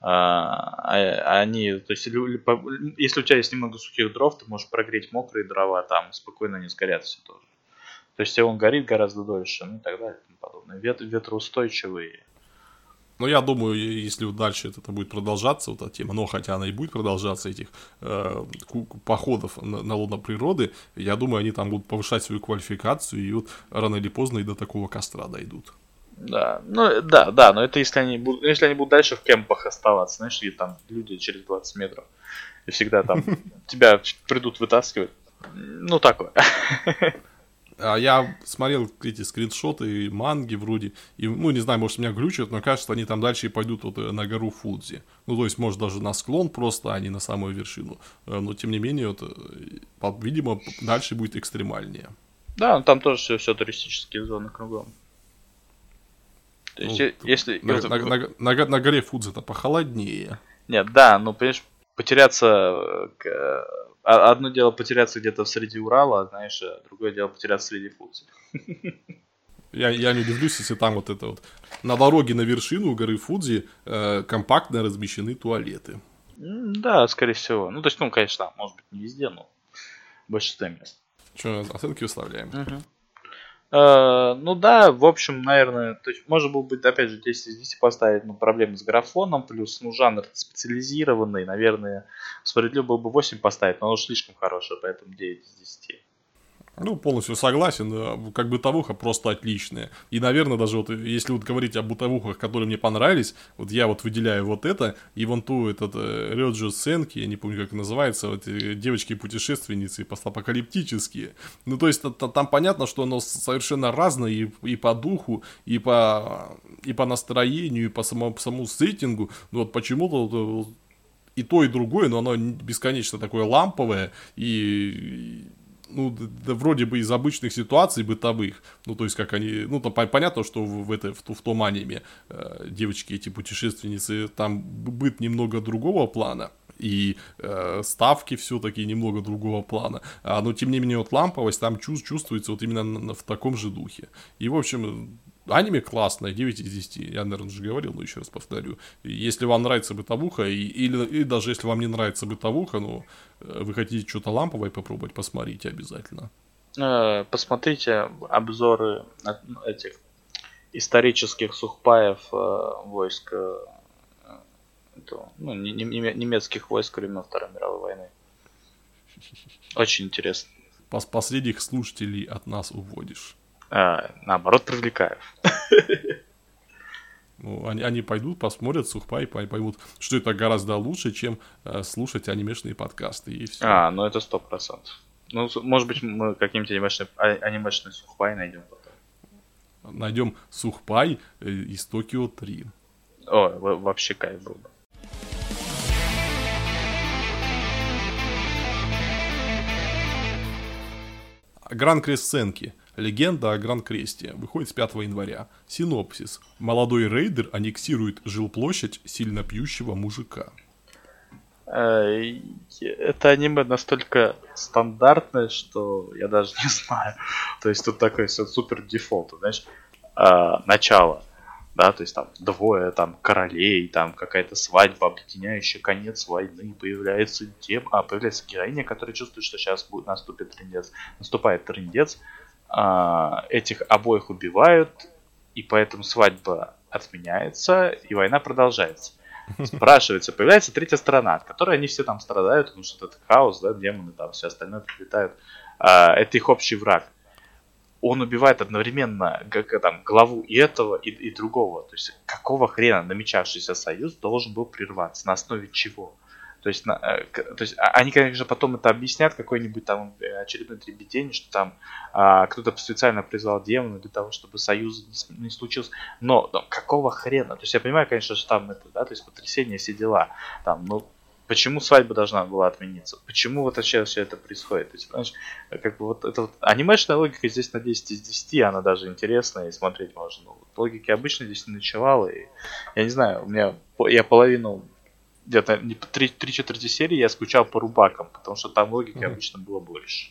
а, они, то есть, если у тебя есть немного сухих дров, ты можешь прогреть мокрые дрова, там спокойно не сгорят все тоже. То есть он горит гораздо дольше, ну и так далее и тому подобное. Вет, ветроустойчивый. Ну, я думаю, если дальше это будет продолжаться, вот эта тема, но хотя она и будет продолжаться, этих э, походов на, на лоно природы, я думаю, они там будут повышать свою квалификацию, и вот рано или поздно и до такого костра дойдут. Да, ну да, да, но это если они будут, если они будут дальше в кемпах оставаться, знаешь, и там люди через 20 метров, и всегда там тебя придут вытаскивать. Ну, такое. А я смотрел эти скриншоты и манги вроде, и, ну, не знаю, может, меня глючат, но кажется, они там дальше и пойдут вот э, на гору Фудзи. Ну, то есть, может, даже на склон просто, а не на самую вершину. Э, но, тем не менее, вот, э, видимо, дальше будет экстремальнее. Да, там тоже все, все туристические зоны кругом. То есть, ну, если... На, на, на, на, на горе Фудзи это похолоднее. Нет, да, ну, понимаешь, потеряться одно дело потеряться где-то среди Урала, знаешь, а другое дело потеряться среди Фудзи. Я, я не удивлюсь, если там вот это вот на дороге на вершину горы Фудзи э, компактно размещены туалеты. Да, скорее всего. Ну, то есть, ну, конечно, может быть, не везде, но в большинстве мест. Что, оценки выставляем? Угу. Э, ну да, в общем, наверное, то есть можно было бы, опять же, 10 из 10 поставить, ну, проблемы с графоном, плюс, ну, жанр специализированный, наверное, справедливо было бы 8 поставить, но оно слишком хорошее, поэтому 9 из 10. Ну, полностью согласен. Как бытовуха просто отличная. И, наверное, даже вот если вот говорить о бытовухах, которые мне понравились, вот я вот выделяю вот это, и вон ту этот э, Рёджо Сенки, я не помню, как называется, вот девочки-путешественницы постапокалиптические. Ну, то есть там понятно, что оно совершенно разное и, и по духу, и по, и по настроению, и по самому, по самому сеттингу. Но вот почему-то и то, и другое, но оно бесконечно такое ламповое, и ну, да, вроде бы из обычных ситуаций бытовых, ну, то есть, как они, ну, там понятно, что в, в, это, в, в том аниме э, девочки, эти путешественницы, там быт немного другого плана, и э, ставки все-таки немного другого плана, а, но, тем не менее, вот ламповость там чувств, чувствуется вот именно на, на, в таком же духе. И, в общем, Аниме классное, 9 из 10. Я, наверное, уже говорил, но еще раз повторю. Если вам нравится бытовуха, и, или, или даже если вам не нравится бытовуха, но э, вы хотите что-то ламповое попробовать, посмотрите обязательно. Э, посмотрите обзоры этих исторических сухпаев э, войск ну, немецких войск времен Второй мировой войны. Очень интересно. Последних слушателей от нас уводишь а, наоборот, привлекаю. Ну, они, они пойдут, посмотрят сухпай, поймут, что это гораздо лучше, чем э, слушать анимешные подкасты и все. А, ну это сто процентов. Ну, может быть, мы каким-нибудь анимешный, а, анимешный сухпай найдем потом. Найдем сухпай э, из Токио 3. О, вообще кайф был бы. Гран Кресценки. Легенда о Гран-Кресте выходит с 5 января. Синопсис. Молодой рейдер аннексирует жилплощадь сильно пьющего мужика. Э, это аниме настолько стандартное, что я даже не знаю. То есть тут такой супер дефолт, знаешь, а, начало да, то есть там двое там королей, там какая-то свадьба, объединяющая конец войны, появляется тем, а появляется героиня, которая чувствует, что сейчас будет наступит трендец, наступает трендец, этих обоих убивают, и поэтому свадьба отменяется, и война продолжается. Спрашивается, появляется третья сторона, от которой они все там страдают, потому что это хаос, да, демоны там, все остальное прилетают. А, это их общий враг он убивает одновременно как, там, главу и этого, и, и другого. То есть какого хрена намечавшийся союз должен был прерваться? На основе чего? То есть, на, э, то есть а, они, конечно, потом это объяснят какой-нибудь там э, очередной дребедень, что там а, кто-то специально призвал демона для того, чтобы союз не, не случился. Но, но какого хрена? То есть я понимаю, конечно, что там это, да, то есть потрясение, все дела. Там, ну, Почему свадьба должна была отмениться? Почему вот сейчас все это происходит? То есть, понимаешь, как бы вот эта вот анимешная логика здесь на 10 из 10, она даже интересная и смотреть можно. Но вот логики обычно здесь не ночевала, и я не знаю, у меня я половину где-то три, три четверти серии я скучал по рубакам, потому что там логики mm-hmm. обычно было больше.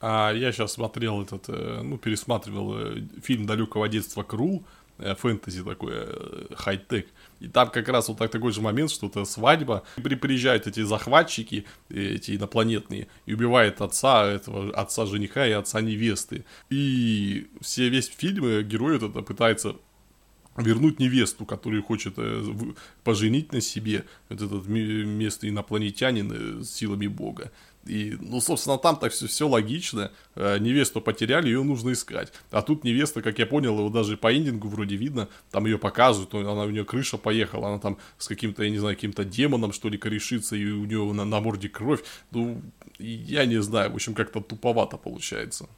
А я сейчас смотрел этот, э, ну, пересматривал э, фильм далекого детства Крул, Э, фэнтези такое, хай-тек. И там как раз вот так, такой же момент, что это свадьба. При, приезжают эти захватчики, эти инопланетные, и убивают отца этого, отца жениха и отца невесты. И все, весь фильм герой это пытается вернуть невесту, которую хочет поженить на себе, вот этот местный инопланетянин с силами бога. И, ну, собственно, там так все, все логично. Э, невесту потеряли, ее нужно искать. А тут невеста, как я понял, его даже по эндингу вроде видно, там ее показывают, она у нее крыша поехала, она там с каким-то, я не знаю, каким-то демоном, что ли, корешится, и у нее на, на морде кровь. Ну, я не знаю, в общем, как-то туповато получается.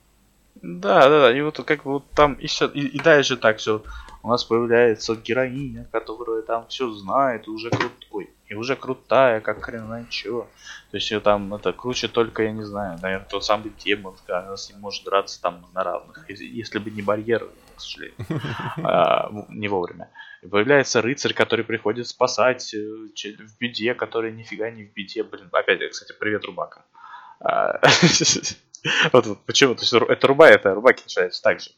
Да, да, да, и вот как бы вот там еще, и, и дальше так все, у нас появляется героиня, которая там все знает, и уже крутой, и уже крутая, как хрен знает чего. То есть ее там это круче только, я не знаю, наверное, тот самый демон, она с ним может драться там на равных, если бы не барьер, к сожалению, а, не вовремя. И появляется рыцарь, который приходит спасать э, в беде, который нифига не в беде, блин, опять, кстати, привет рубакам. Вот, почему, то есть это руба, это рубаки начинается так же.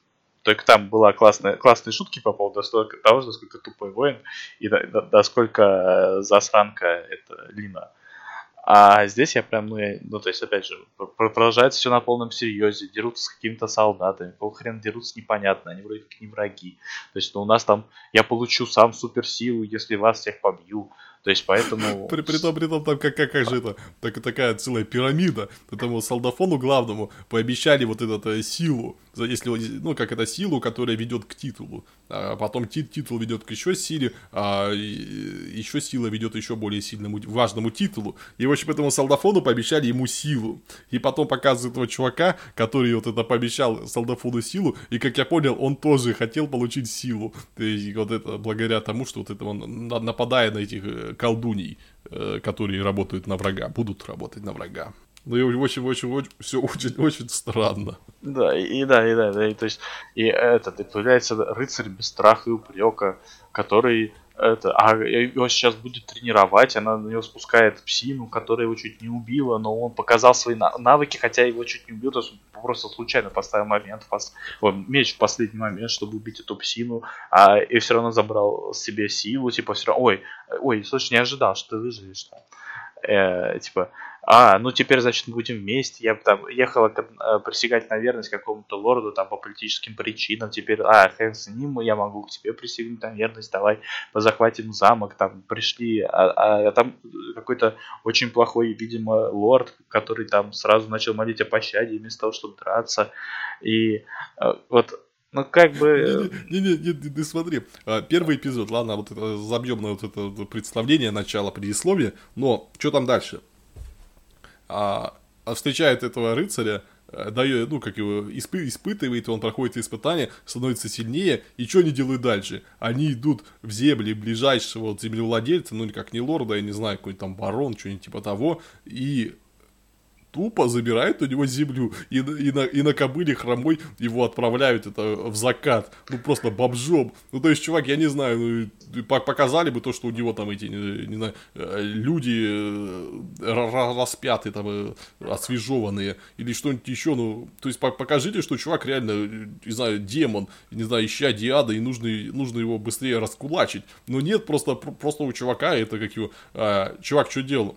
Только там была классная, классные шутки по поводу того, насколько тупой воин и насколько э, засранка это Лина. А здесь я прям, ну, я, ну, то есть, опять же, продолжается все на полном серьезе, дерутся с какими-то солдатами, какого хрена дерутся, непонятно, они вроде как не враги. То есть, ну, у нас там, я получу сам суперсилу, если вас всех побью. То есть поэтому... При, при том, при том, там как, как, как же это, так, такая целая пирамида. Этому солдафону главному пообещали вот эту э, силу. Если, ну, как это силу, которая ведет к титулу. А потом тит, титул ведет к еще силе, а еще сила ведет еще более сильному, важному титулу. И, в общем, этому солдафону пообещали ему силу. И потом показывают этого чувака, который вот это пообещал солдафону силу. И, как я понял, он тоже хотел получить силу. То есть, вот это благодаря тому, что вот это он нападая на этих э, колдуний, э, которые работают на врага, будут работать на врага. Ну и очень, очень, очень, все очень, очень странно. Да, и, и да, и да, да, и то есть, и этот, и появляется рыцарь без страха и упрека, который это, а его сейчас будет тренировать, она на него спускает псину, которая его чуть не убила, но он показал свои навыки, хотя его чуть не убил, то есть просто случайно поставил момент, пос... меч в последний момент, чтобы убить эту псину, а, и все равно забрал себе силу, типа все равно, ой, ой, слушай, не ожидал, что ты выживешь. Э, типа, а, ну теперь, значит, мы будем вместе. Я там ехала э, присягать на верность какому-то лорду там по политическим причинам. Теперь, а, хрен с ним, я могу к тебе присягнуть на верность. Давай позахватим замок. Там пришли, а, а там какой-то очень плохой, видимо, лорд, который там сразу начал молить о пощаде вместо того, чтобы драться. И э, вот ну, как бы... Не-не-не, смотри. А, первый эпизод, ладно, вот это забьем на вот это представление, начало, предисловие, но что там дальше? а, встречает этого рыцаря, э, дает, ну, как его, испы, испытывает, он проходит испытания, становится сильнее, и что они делают дальше? Они идут в земли ближайшего вот землевладельца, ну, как не лорда, я не знаю, какой-нибудь там барон, что-нибудь типа того, и тупо забирают у него землю и, и, на, и на кобыле хромой его отправляют это в закат. Ну, просто бомжом. Ну, то есть, чувак, я не знаю, ну, показали бы то, что у него там эти, не, не знаю, э, люди э, распятые, там, э, освежеванные, или что-нибудь еще, ну, то есть, покажите, что чувак реально, не знаю, демон, не знаю, ища диада, и нужно, нужно его быстрее раскулачить. Но нет, просто, просто у чувака это как его, а, чувак что делал?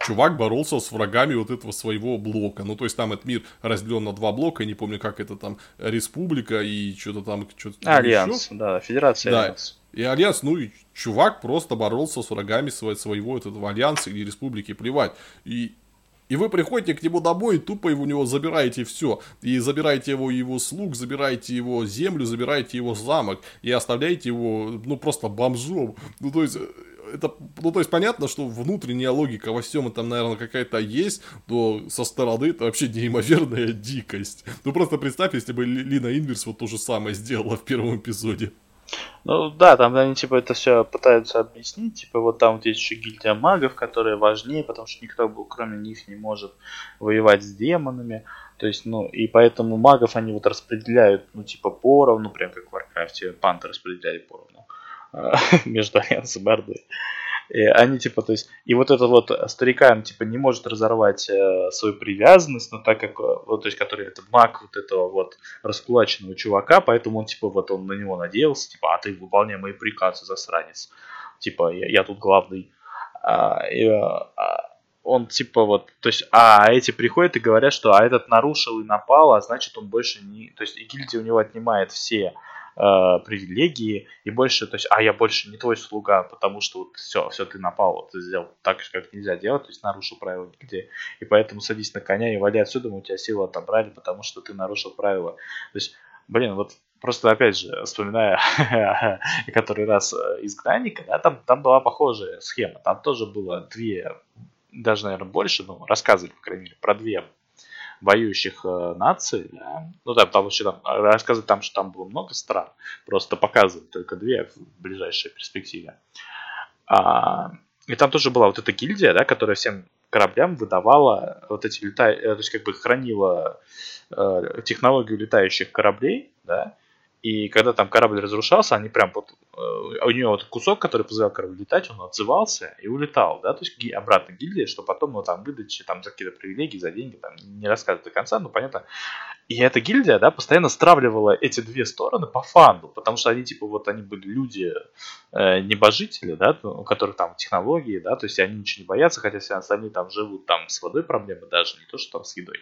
Чувак боролся с врагами вот этого своего блока. Ну, то есть там этот мир разделен на два блока, я не помню, как это там, республика и что-то там... Что Альянс, еще. да, Федерация да. Альянс. И Альянс, ну и чувак просто боролся с врагами своего, своего этого Альянса или Республики, плевать. И и вы приходите к нему домой и тупо у него забираете все. И забираете его, его слуг, забираете его землю, забираете его замок. И оставляете его, ну, просто бомжом. Ну, то есть, это, ну, то есть понятно, что внутренняя логика во всем этом, наверное, какая-то есть, но со стороны это вообще неимоверная дикость. Ну, просто представь, если бы Лина Инверс вот то же самое сделала в первом эпизоде. Ну да, там они типа это все пытаются объяснить, типа вот там вот есть еще гильдия магов, которые важнее, потому что никто кроме них не может воевать с демонами. То есть, ну, и поэтому магов они вот распределяют, ну, типа, поровну, прям как в Warcraft е панты распределяли поровну. между Альянсом и Ордой. И они типа, то есть, и вот этот вот старикан типа не может разорвать э, свою привязанность, но так как, э, вот, то есть, который это маг вот этого вот раскулаченного чувака, поэтому он типа вот он на него надеялся, типа, а ты выполняй мои приказы, засранец, типа, я, я тут главный. А, и, а, он типа вот, то есть, а эти приходят и говорят, что а этот нарушил и напал, а значит он больше не, то есть и гильдия у него отнимает все э, привилегии и больше, то есть, а я больше не твой слуга, потому что вот все, все ты напал, вот, ты сделал так, как нельзя делать, то есть нарушил правила где, и поэтому садись на коня и вали отсюда, мы у тебя силу отобрали, потому что ты нарушил правила. То есть, блин, вот просто опять же, вспоминая который раз э, изгнанника, да, там, там была похожая схема, там тоже было две, даже, наверное, больше, ну, рассказывали, по крайней мере, про две воюющих э, наций, да, ну да, потому что там рассказывать там, что там было много стран, просто показывают только две в ближайшей перспективе. А, и там тоже была вот эта гильдия, да, которая всем кораблям выдавала вот эти летающие, то есть как бы хранила э, технологию летающих кораблей, да, и когда там корабль разрушался, они прям вот, э, у нее вот кусок, который позволял кораблю летать, он отзывался и улетал, да, то есть обратно гильдия, что потом, ну, там, выдачи, там, за какие-то привилегии, за деньги, там, не рассказывать до конца, ну, понятно. и эта гильдия, да, постоянно стравливала эти две стороны по фанду, потому что они, типа, вот они были люди, э, небожители, да, у которых там технологии, да, то есть они ничего не боятся, хотя все остальные там живут, там с водой проблемы даже, не то, что там с едой.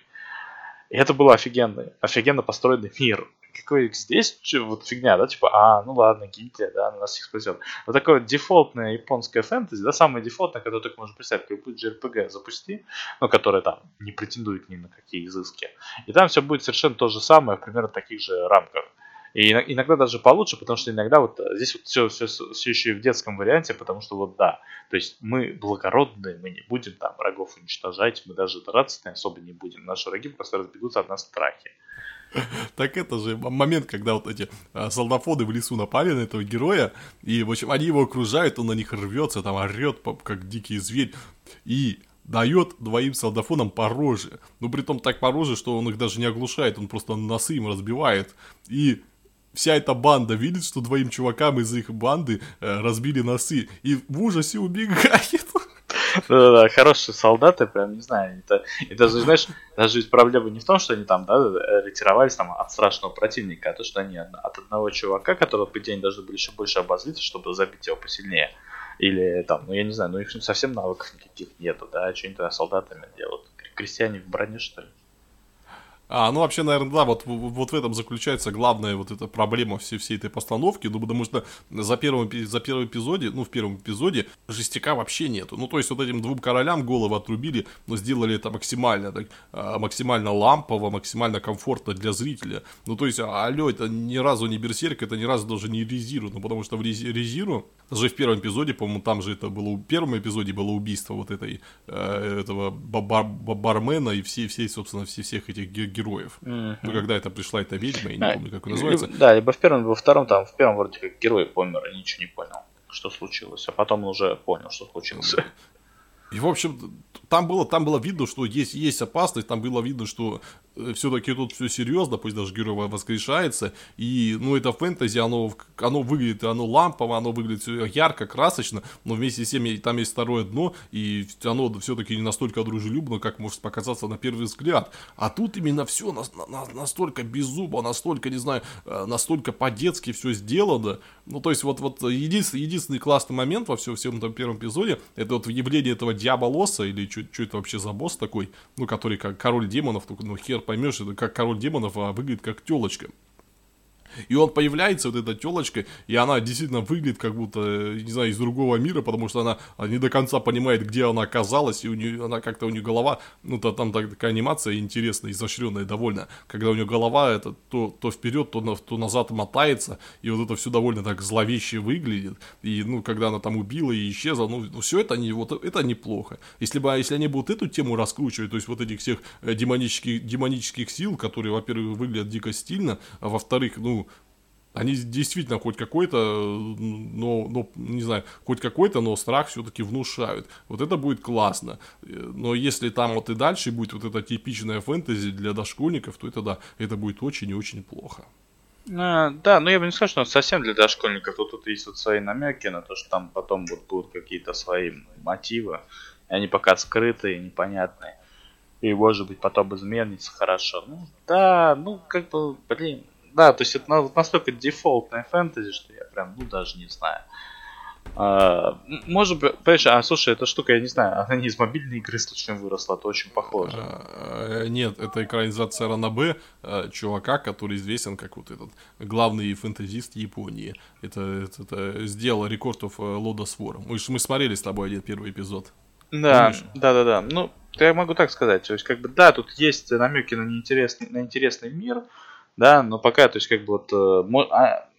И это был офигенный, офигенно построенный мир. Какой здесь что, вот фигня, да, типа, а, ну ладно, гильдия, да, нас всех спасет. Вот такое вот дефолтное японское фэнтези, да, самое дефолтное, которое только можно представить, как будет JRPG запусти, ну, которое там не претендует ни на какие изыски. И там все будет совершенно то же самое, примерно в таких же рамках. И иногда даже получше, потому что иногда вот э, здесь вот все, все, все еще и в детском варианте, потому что вот да, то есть мы благородные, мы не будем там врагов уничтожать, мы даже драться особо не будем. Наши враги просто разбегутся от нас в страхе. Так это же момент, когда вот эти а, солдафоны в лесу напали на этого героя, и, в общем, они его окружают, он на них рвется, там орет, как дикий зверь, и дает двоим солдафонам по роже. Ну, при том так по роже, что он их даже не оглушает, он просто носы им разбивает. И вся эта банда видит, что двоим чувакам из их банды э, разбили носы, и в ужасе убегает. Да-да-да, хорошие солдаты, прям, не знаю, это, и даже, знаешь, даже ведь проблема не в том, что они там, да, ретировались там от страшного противника, а то, что они от одного чувака, которого, по идее, должны были еще больше обозлиться, чтобы забить его посильнее. Или там, ну я не знаю, ну их совсем навыков никаких нету, да, что они тогда солдатами делают? Крестьяне в броне, что ли? А, ну вообще, наверное, да, вот, вот в этом заключается главная вот эта проблема всей, всей этой постановки, ну потому что за первым, за первым эпизоде, ну в первом эпизоде жестяка вообще нету. Ну то есть вот этим двум королям головы отрубили, но сделали это максимально, так, а, максимально лампово, максимально комфортно для зрителя. Ну то есть, а, алло, это ни разу не Берсерк, это ни разу даже не Резиру, ну потому что в Резиру, даже в первом эпизоде, по-моему, там же это было, в первом эпизоде было убийство вот этой, э, этого бар бармена и всей, всей, собственно, все, всех этих героев. Uh-huh. Ну, когда это пришла эта ведьма, я не а, помню, как она называется. Да, либо в первом, либо во втором, там, в первом вроде как герой помер, и ничего не понял, что случилось. А потом он уже понял, что случилось. И, в общем, там было, там было видно, что есть, есть опасность, там было видно, что все-таки тут все серьезно, пусть даже герой воскрешается, и, ну, это фэнтези, оно, оно выглядит, оно лампово, оно выглядит ярко, красочно, но вместе с тем там есть второе дно, и оно все-таки не настолько дружелюбно, как может показаться на первый взгляд. А тут именно все на, на, настолько беззубо, настолько, не знаю, э, настолько по-детски все сделано. Ну, то есть, вот, вот единственный, единственный классный момент во всем, всем этом первом эпизоде, это вот явление этого Диаболоса, или что это вообще за босс такой, ну, который как король демонов, только, ну, хер поймешь, это как король демонов, а выглядит как телочка. И он появляется, вот эта телочка, и она действительно выглядит как будто, не знаю, из другого мира, потому что она не до конца понимает, где она оказалась, и у нее, она как-то у нее голова, ну, то, там такая анимация интересная, изощренная довольно, когда у нее голова это то, то вперед, то, то назад мотается, и вот это все довольно так зловеще выглядит, и, ну, когда она там убила и исчезла, ну, ну все это, не, вот, это неплохо. Если бы, если они будут эту тему раскручивать, то есть вот этих всех э, демонических, демонических сил, которые, во-первых, выглядят дико стильно, а во-вторых, ну, они действительно хоть какой-то, но, но, не знаю, хоть какой-то, но страх все-таки внушают. Вот это будет классно. Но если там вот и дальше будет вот эта типичная фэнтези для дошкольников, то это да, это будет очень и очень плохо. А, да, но я бы не сказал, что совсем для дошкольников. Вот тут есть вот свои намеки на то, что там потом вот будут какие-то свои мотивы. Они пока скрытые, непонятные. И может быть потом изменится хорошо. Ну да, ну как бы, блин, да, то есть это настолько дефолтная фэнтези, что я прям, ну, даже не знаю. А, может быть, понимаешь, а слушай, эта штука, я не знаю, она не из мобильной игры случайно выросла, это очень похоже. А, нет, это экранизация Ранабе, а, чувака, который известен как вот этот главный фэнтезист Японии. Это, это, это сделал рекордов Лода Свора. Мы, мы смотрели с тобой один первый эпизод. Да, Помнишь? да, да, да. Ну, я могу так сказать. То есть, как бы, да, тут есть намеки на неинтересный, на интересный мир, да, но пока, то есть, как бы вот, э, а,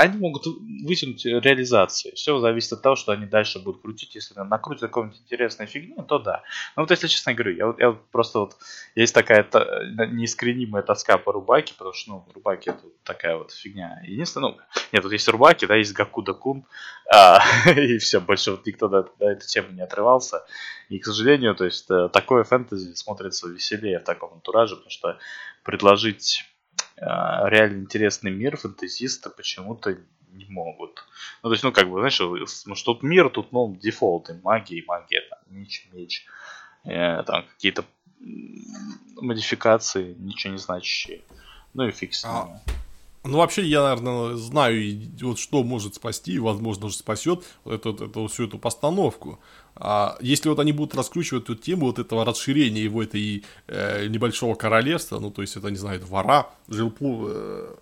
они могут вытянуть реализацию. Все зависит от того, что они дальше будут крутить. Если накрутят какой-нибудь интересной фигни, то да. Но вот если честно говорю, я, вот, я просто вот есть такая та, неискоренимая тоска по Рубаке, потому что, ну, Рубаки это такая вот фигня. Единственное, ну, нет, вот есть Рубаки, да, есть Гакуда Кун, а, и все, больше вот никто до, до этой темы не отрывался. И, к сожалению, то есть э, такое фэнтези смотрится веселее в таком антураже, потому что предложить реально интересный мир фэнтезисты почему-то не могут. Ну, то есть, ну, как бы, знаешь, ну, что тут мир, тут, ну, дефолты, магия и магия, там, меч, меч, э, там, какие-то модификации, ничего не значащие. Ну и фиг с а, ними. А, ну, вообще, я, наверное, знаю, вот что может спасти, возможно, даже спасет эту, эту, всю эту постановку. А если вот они будут раскручивать эту тему вот этого расширения его этой э, небольшого королевства, ну, то есть это, не знаю, двора, жилплу, э,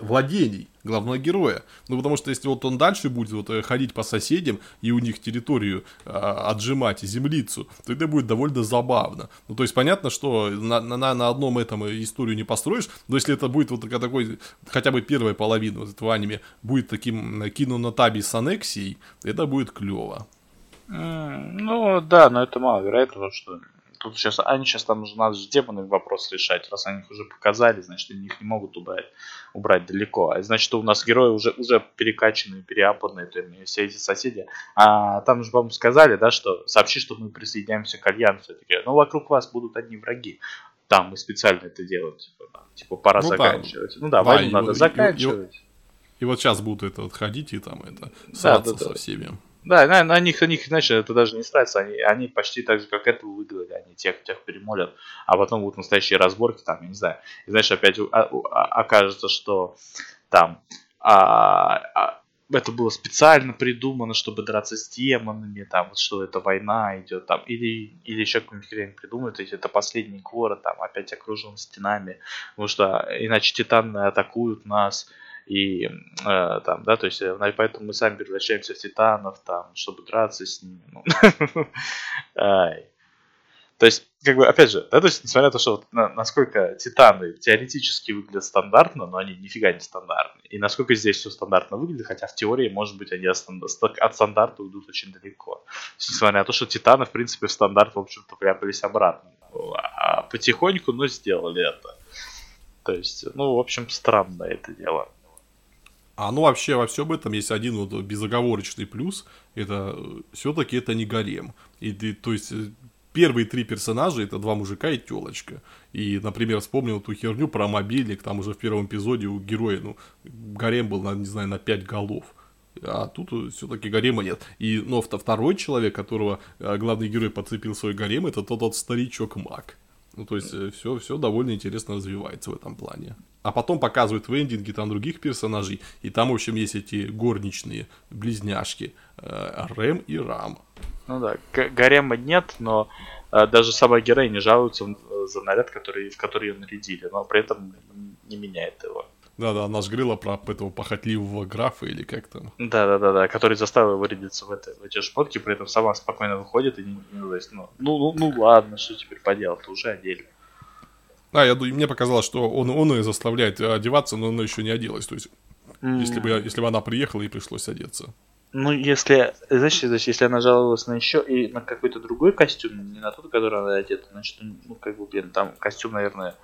владений главного героя. Ну, потому что если вот он дальше будет вот э, ходить по соседям и у них территорию э, отжимать, землицу, то это будет довольно забавно. Ну, то есть понятно, что на, на, на одном этом историю не построишь, но если это будет вот такой, хотя бы первая половина вот этого аниме будет таким кино на таби с аннексией, это будет клево. Mm, ну, да, но это маловероятно, что Тут сейчас, они сейчас там уже надо же демонный вопрос решать. Раз они их уже показали, значит, они их не могут убрать, убрать далеко. А значит, что у нас герои уже, уже перекачанные, переапанные, то есть все эти соседи. А там же, по-моему, сказали, да, что сообщи, что мы присоединяемся к альянсу. Такие, ну, вокруг вас будут одни враги. Там мы специально это делаем. Типа, да, типа пора ну, заканчивать. Да. Ну да, войну да, надо и, заканчивать. И, и, и вот сейчас будут это вот ходить и там это сраться да, да, со всеми. Да, на, на них, на них, знаешь, это даже не страшно, они, они почти так же, как это выиграли, они тех, тех перемолят, а потом будут настоящие разборки, там, я не знаю, и знаешь, опять а, а, окажется, что там а, а, это было специально придумано, чтобы драться с демонами, там, вот что это война идет, там, или, или еще какую-нибудь хрень придумают, есть это последний город, там, опять окружен стенами, потому что иначе титаны атакуют нас, и э, там, да, то есть э, поэтому мы сами превращаемся в титанов, там, чтобы драться с ними. Ну. То есть, как бы, опять же, да, то есть, несмотря на то, что вот, на, насколько титаны теоретически выглядят стандартно, но они нифига не стандартные. И насколько здесь все стандартно выглядит, хотя в теории, может быть, они от, от стандарта уйдут очень далеко. есть, несмотря на то, что титаны, в принципе, в стандарт, в общем-то, вляпались обратно. А потихоньку, но сделали это. То есть, ну, в общем, странно это дело. А ну вообще во всем этом есть один вот безоговорочный плюс, это э, все-таки это не гарем. И, и, то есть э, первые три персонажа это два мужика и телочка. И, например, вспомнил ту херню про мобильник, там уже в первом эпизоде у героя, ну, гарем был, на, не знаю, на пять голов. А тут э, все-таки гарема нет. И, но второй человек, которого главный герой подцепил свой гарем, это тот вот старичок Мак. Ну, то есть, все, все довольно интересно развивается в этом плане. А потом показывают вендинги там других персонажей, и там, в общем, есть эти горничные близняшки, э, Рэм и Рам. Ну да, гарема нет, но э, даже сама героиня жалуется э, за наряд, который, в который ее нарядили, но при этом не меняет его. Да-да, она говорила про этого похотливого графа или как там. Да-да-да, который заставил его рядиться в, это, в эти шмотки, при этом сама спокойно выходит и не, не ну, ну, ну, ну ладно, что теперь поделать, уже одели. Да, я, мне показалось, что он, он ее заставляет одеваться, но она еще не оделась. То есть, mm. если, бы, если бы она приехала и пришлось одеться. Ну, если, значит, значит, если она жаловалась на еще и на какой-то другой костюм, не на тот, который она одета, значит, ну, как бы, блин, там костюм, наверное,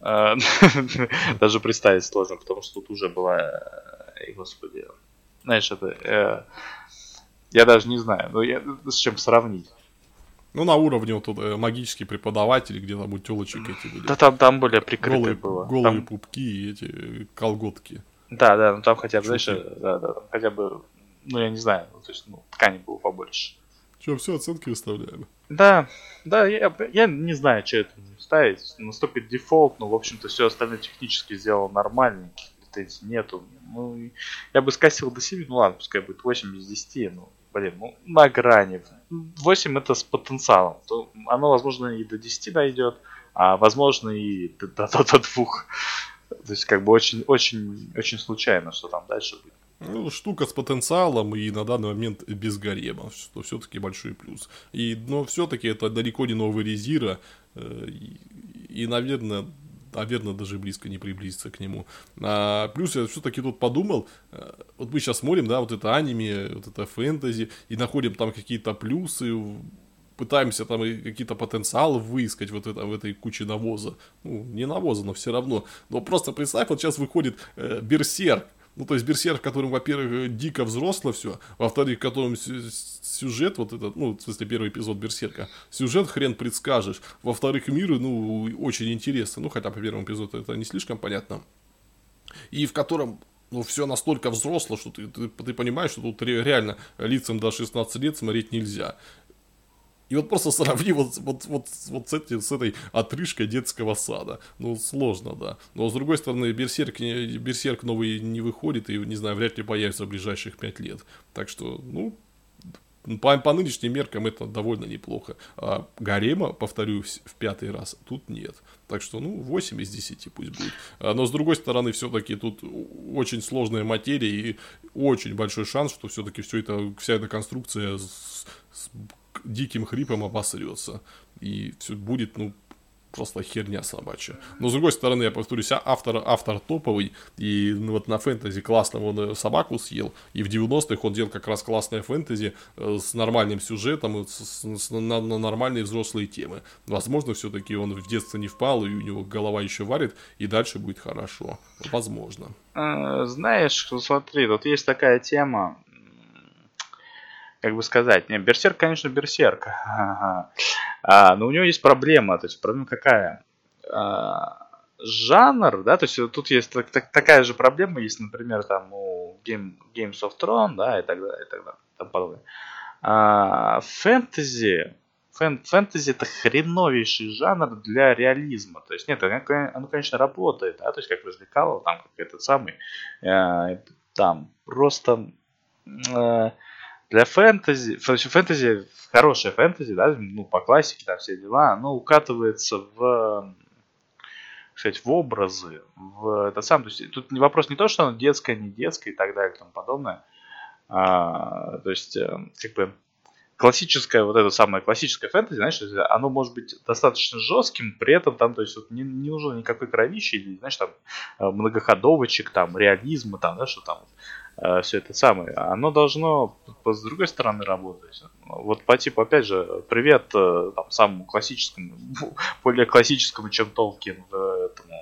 даже представить сложно, потому что тут уже была, э, господи, знаешь, это, э, я даже не знаю, ну, я, с чем сравнить. Ну, на уровне вот тут э, магический преподаватель, где там у телочек эти были. Да там, там более прикрытые голые, было. Голые там... пупки и эти э, колготки. Да, да, ну там хотя бы, знаешь, э, да, да, хотя бы, ну я не знаю, ну, то есть, ну, ткани было побольше. Че, все оценки выставляем? Да, да, я, я не знаю, что это ставить. Наступит дефолт, но, в общем-то, все остальное технически сделал нормально, претензий нету. Ну, я бы скосил до 7, ну ладно, пускай будет 8 из 10, ну, блин, ну, на грани. 8 это с потенциалом. То оно, возможно, и до 10 дойдет, а возможно и до, до, до, до 2. То есть, как бы очень, очень, очень случайно, что там дальше будет. Ну, штука с потенциалом и на данный момент без гарема, что все-таки большой плюс. И, но все-таки это далеко не новый резира, и, наверное, наверное, даже близко не приблизиться к нему. А, плюс я все-таки тут подумал, э, вот мы сейчас смотрим, да, вот это аниме, вот это фэнтези, и находим там какие-то плюсы, пытаемся там какие-то потенциалы выискать вот это, в этой куче навоза. Ну, не навоза, но все равно. Но просто представь, вот сейчас выходит э, Берсерк, ну, то есть Берсерк, в котором, во-первых, дико взросло все, во-вторых, в котором сюжет, вот этот, ну, в смысле, первый эпизод Берсерка, сюжет хрен предскажешь, во-вторых, мир, ну, очень интересно, ну, хотя по первому эпизоду это не слишком понятно, и в котором ну, все настолько взросло, что ты, ты, ты понимаешь, что тут реально лицам до 16 лет смотреть нельзя. И вот просто сравни вот, вот, вот, вот с, этим, с этой отрыжкой детского сада. Ну, сложно, да. Но, с другой стороны, Берсерк, Берсерк новый не выходит и, не знаю, вряд ли появится в ближайших пять лет. Так что, ну, по, по нынешним меркам это довольно неплохо. А Гарема, повторюсь, в пятый раз тут нет. Так что, ну, 8 из 10 пусть будет. А, но, с другой стороны, все-таки тут очень сложная материя и очень большой шанс, что все-таки все это, вся эта конструкция с, с диким хрипом обосрется. И все будет, ну, просто херня собачья. Но с другой стороны, я повторюсь, а автор, автор топовый, и ну, вот на фэнтези классно он э, собаку съел, и в 90-х он делал как раз классное фэнтези э, с нормальным сюжетом, с, с, на, на нормальные взрослые темы. Возможно, все-таки он в детстве не впал, и у него голова еще варит, и дальше будет хорошо. Возможно. А, знаешь, смотри, тут есть такая тема, как бы сказать, не, Берсерк, конечно, Берсерк, а, но у него есть проблема, то есть проблема какая? А, жанр, да, то есть тут есть так, так, такая же проблема, есть, например, там у Game, Games of Thrones, да, и так далее, и так далее, там подобное. А, фэнтези, фэн, фэнтези это хреновейший жанр для реализма, то есть нет, оно, оно конечно, работает, да, то есть как развлекало, там, как этот самый, э, там, просто... Э, для фэнтези, фэнтези, хорошая фэнтези, да, ну, по классике, там все дела, оно укатывается в, сказать, в образы, в это сам, то есть тут вопрос не то, что оно детское, не детское и так далее и тому подобное, а, то есть, э, как бы, классическое, вот это самое классическое фэнтези, знаешь, оно может быть достаточно жестким, при этом там, то есть, вот не, не нужно никакой кровищи, или, знаешь, там, э, многоходовочек, там, реализма, там, да, что там, Э, все это самое, оно должно с другой стороны работать. Вот по типу, опять же, привет э, там, самому классическому, более классическому, чем Толкин, этому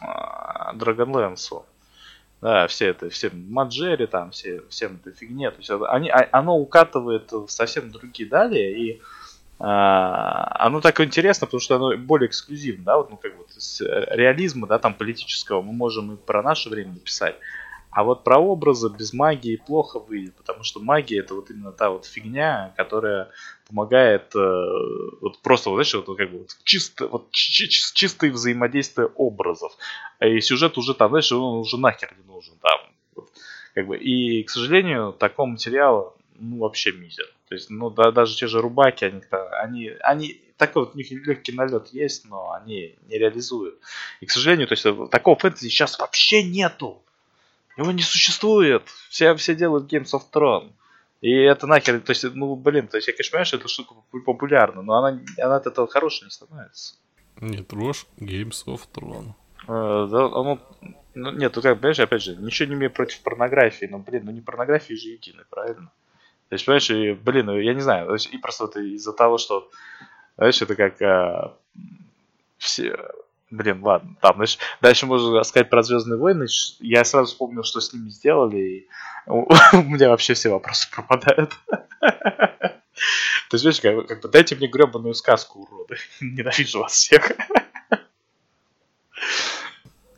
э, Dragonlance. Да, все это, все Маджери, там, все, всем это фигне. То есть они, а, оно укатывает в совсем другие далее, и а, оно так интересно, потому что оно более эксклюзивно, да, вот, ну, как вот, с реализма, да, там, политического мы можем и про наше время написать. А вот про образы без магии плохо выйдет, потому что магия это вот именно та вот фигня, которая помогает э, вот просто, вот, знаешь, вот как бы чисто, вот чистое взаимодействие образов. И сюжет уже там, знаешь, он уже нахер не нужен там. Вот, как бы, и, к сожалению, такого материала ну, вообще мизер. То есть, ну, да, даже те же рубаки, они, они, они такой вот у них легкий налет есть, но они не реализуют. И, к сожалению, то есть такого фэнтези сейчас вообще нету. Его не существует. Все, все делают Games of Thrones. И это нахер, то есть, ну, блин, то есть я, конечно, понимаю, что эта штука популярна, но она, она от этого хорошей не становится. Не трожь Games of Thrones. Э, да, оно, ну, нет, ну как, понимаешь, опять же, ничего не имею против порнографии, но, блин, ну не порнографии же едины, правильно? То есть, понимаешь, и, блин, ну, я не знаю, то есть, и просто вот из-за того, что, знаешь, это как а, все, Блин, ладно, там, знаешь, дальше можно сказать про Звездные войны. Я сразу вспомнил, что с ними сделали, и у меня вообще все вопросы пропадают. То есть, видишь, как, бы дайте мне гребаную сказку, уроды. Ненавижу вас всех.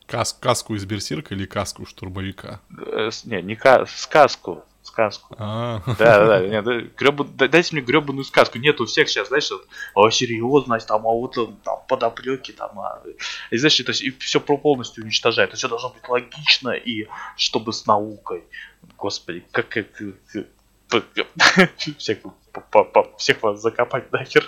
Кас каску из берсерка или каску штурмовика? Э, не, не ка сказку сказку. А. Да, да, да. Нет. Дайте мне гребаную сказку. Нет, у всех сейчас, знаешь, вот, о, серьезность, там, а вот там подоплеки, там, а... и знаешь, то есть, и все полностью уничтожает. Это все должно быть логично и чтобы с наукой. Господи, как, как, всех, всех вас закопать нахер.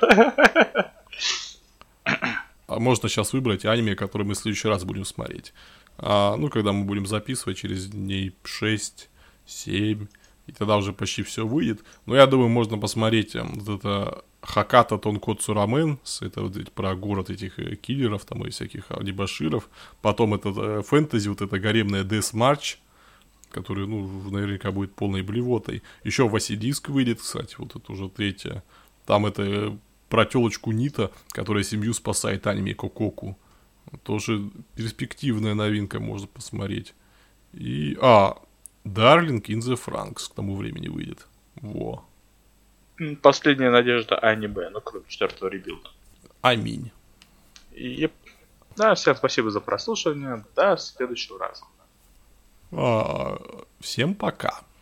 А можно сейчас выбрать аниме, которое мы в следующий раз будем смотреть. А, ну, когда мы будем записывать через дней 6, 7, и тогда уже почти все выйдет. Но я думаю, можно посмотреть э, вот это Хаката Тонкоцу Рамен, это вот про город этих э, киллеров там и всяких дебаширов. Потом это э, фэнтези, вот это гаремная Death March, который, ну, наверняка будет полной блевотой. Еще Васидиск выйдет, кстати, вот это уже третья. Там это про телочку Нита, которая семью спасает аниме Кококу. Тоже перспективная новинка, можно посмотреть. И, а, Дарлинг in the Franks к тому времени выйдет. Во. Последняя надежда Ани Б, ну кроме четвертого ребилда. Аминь. И, да, всем спасибо за прослушивание. До следующего раза. А, всем пока.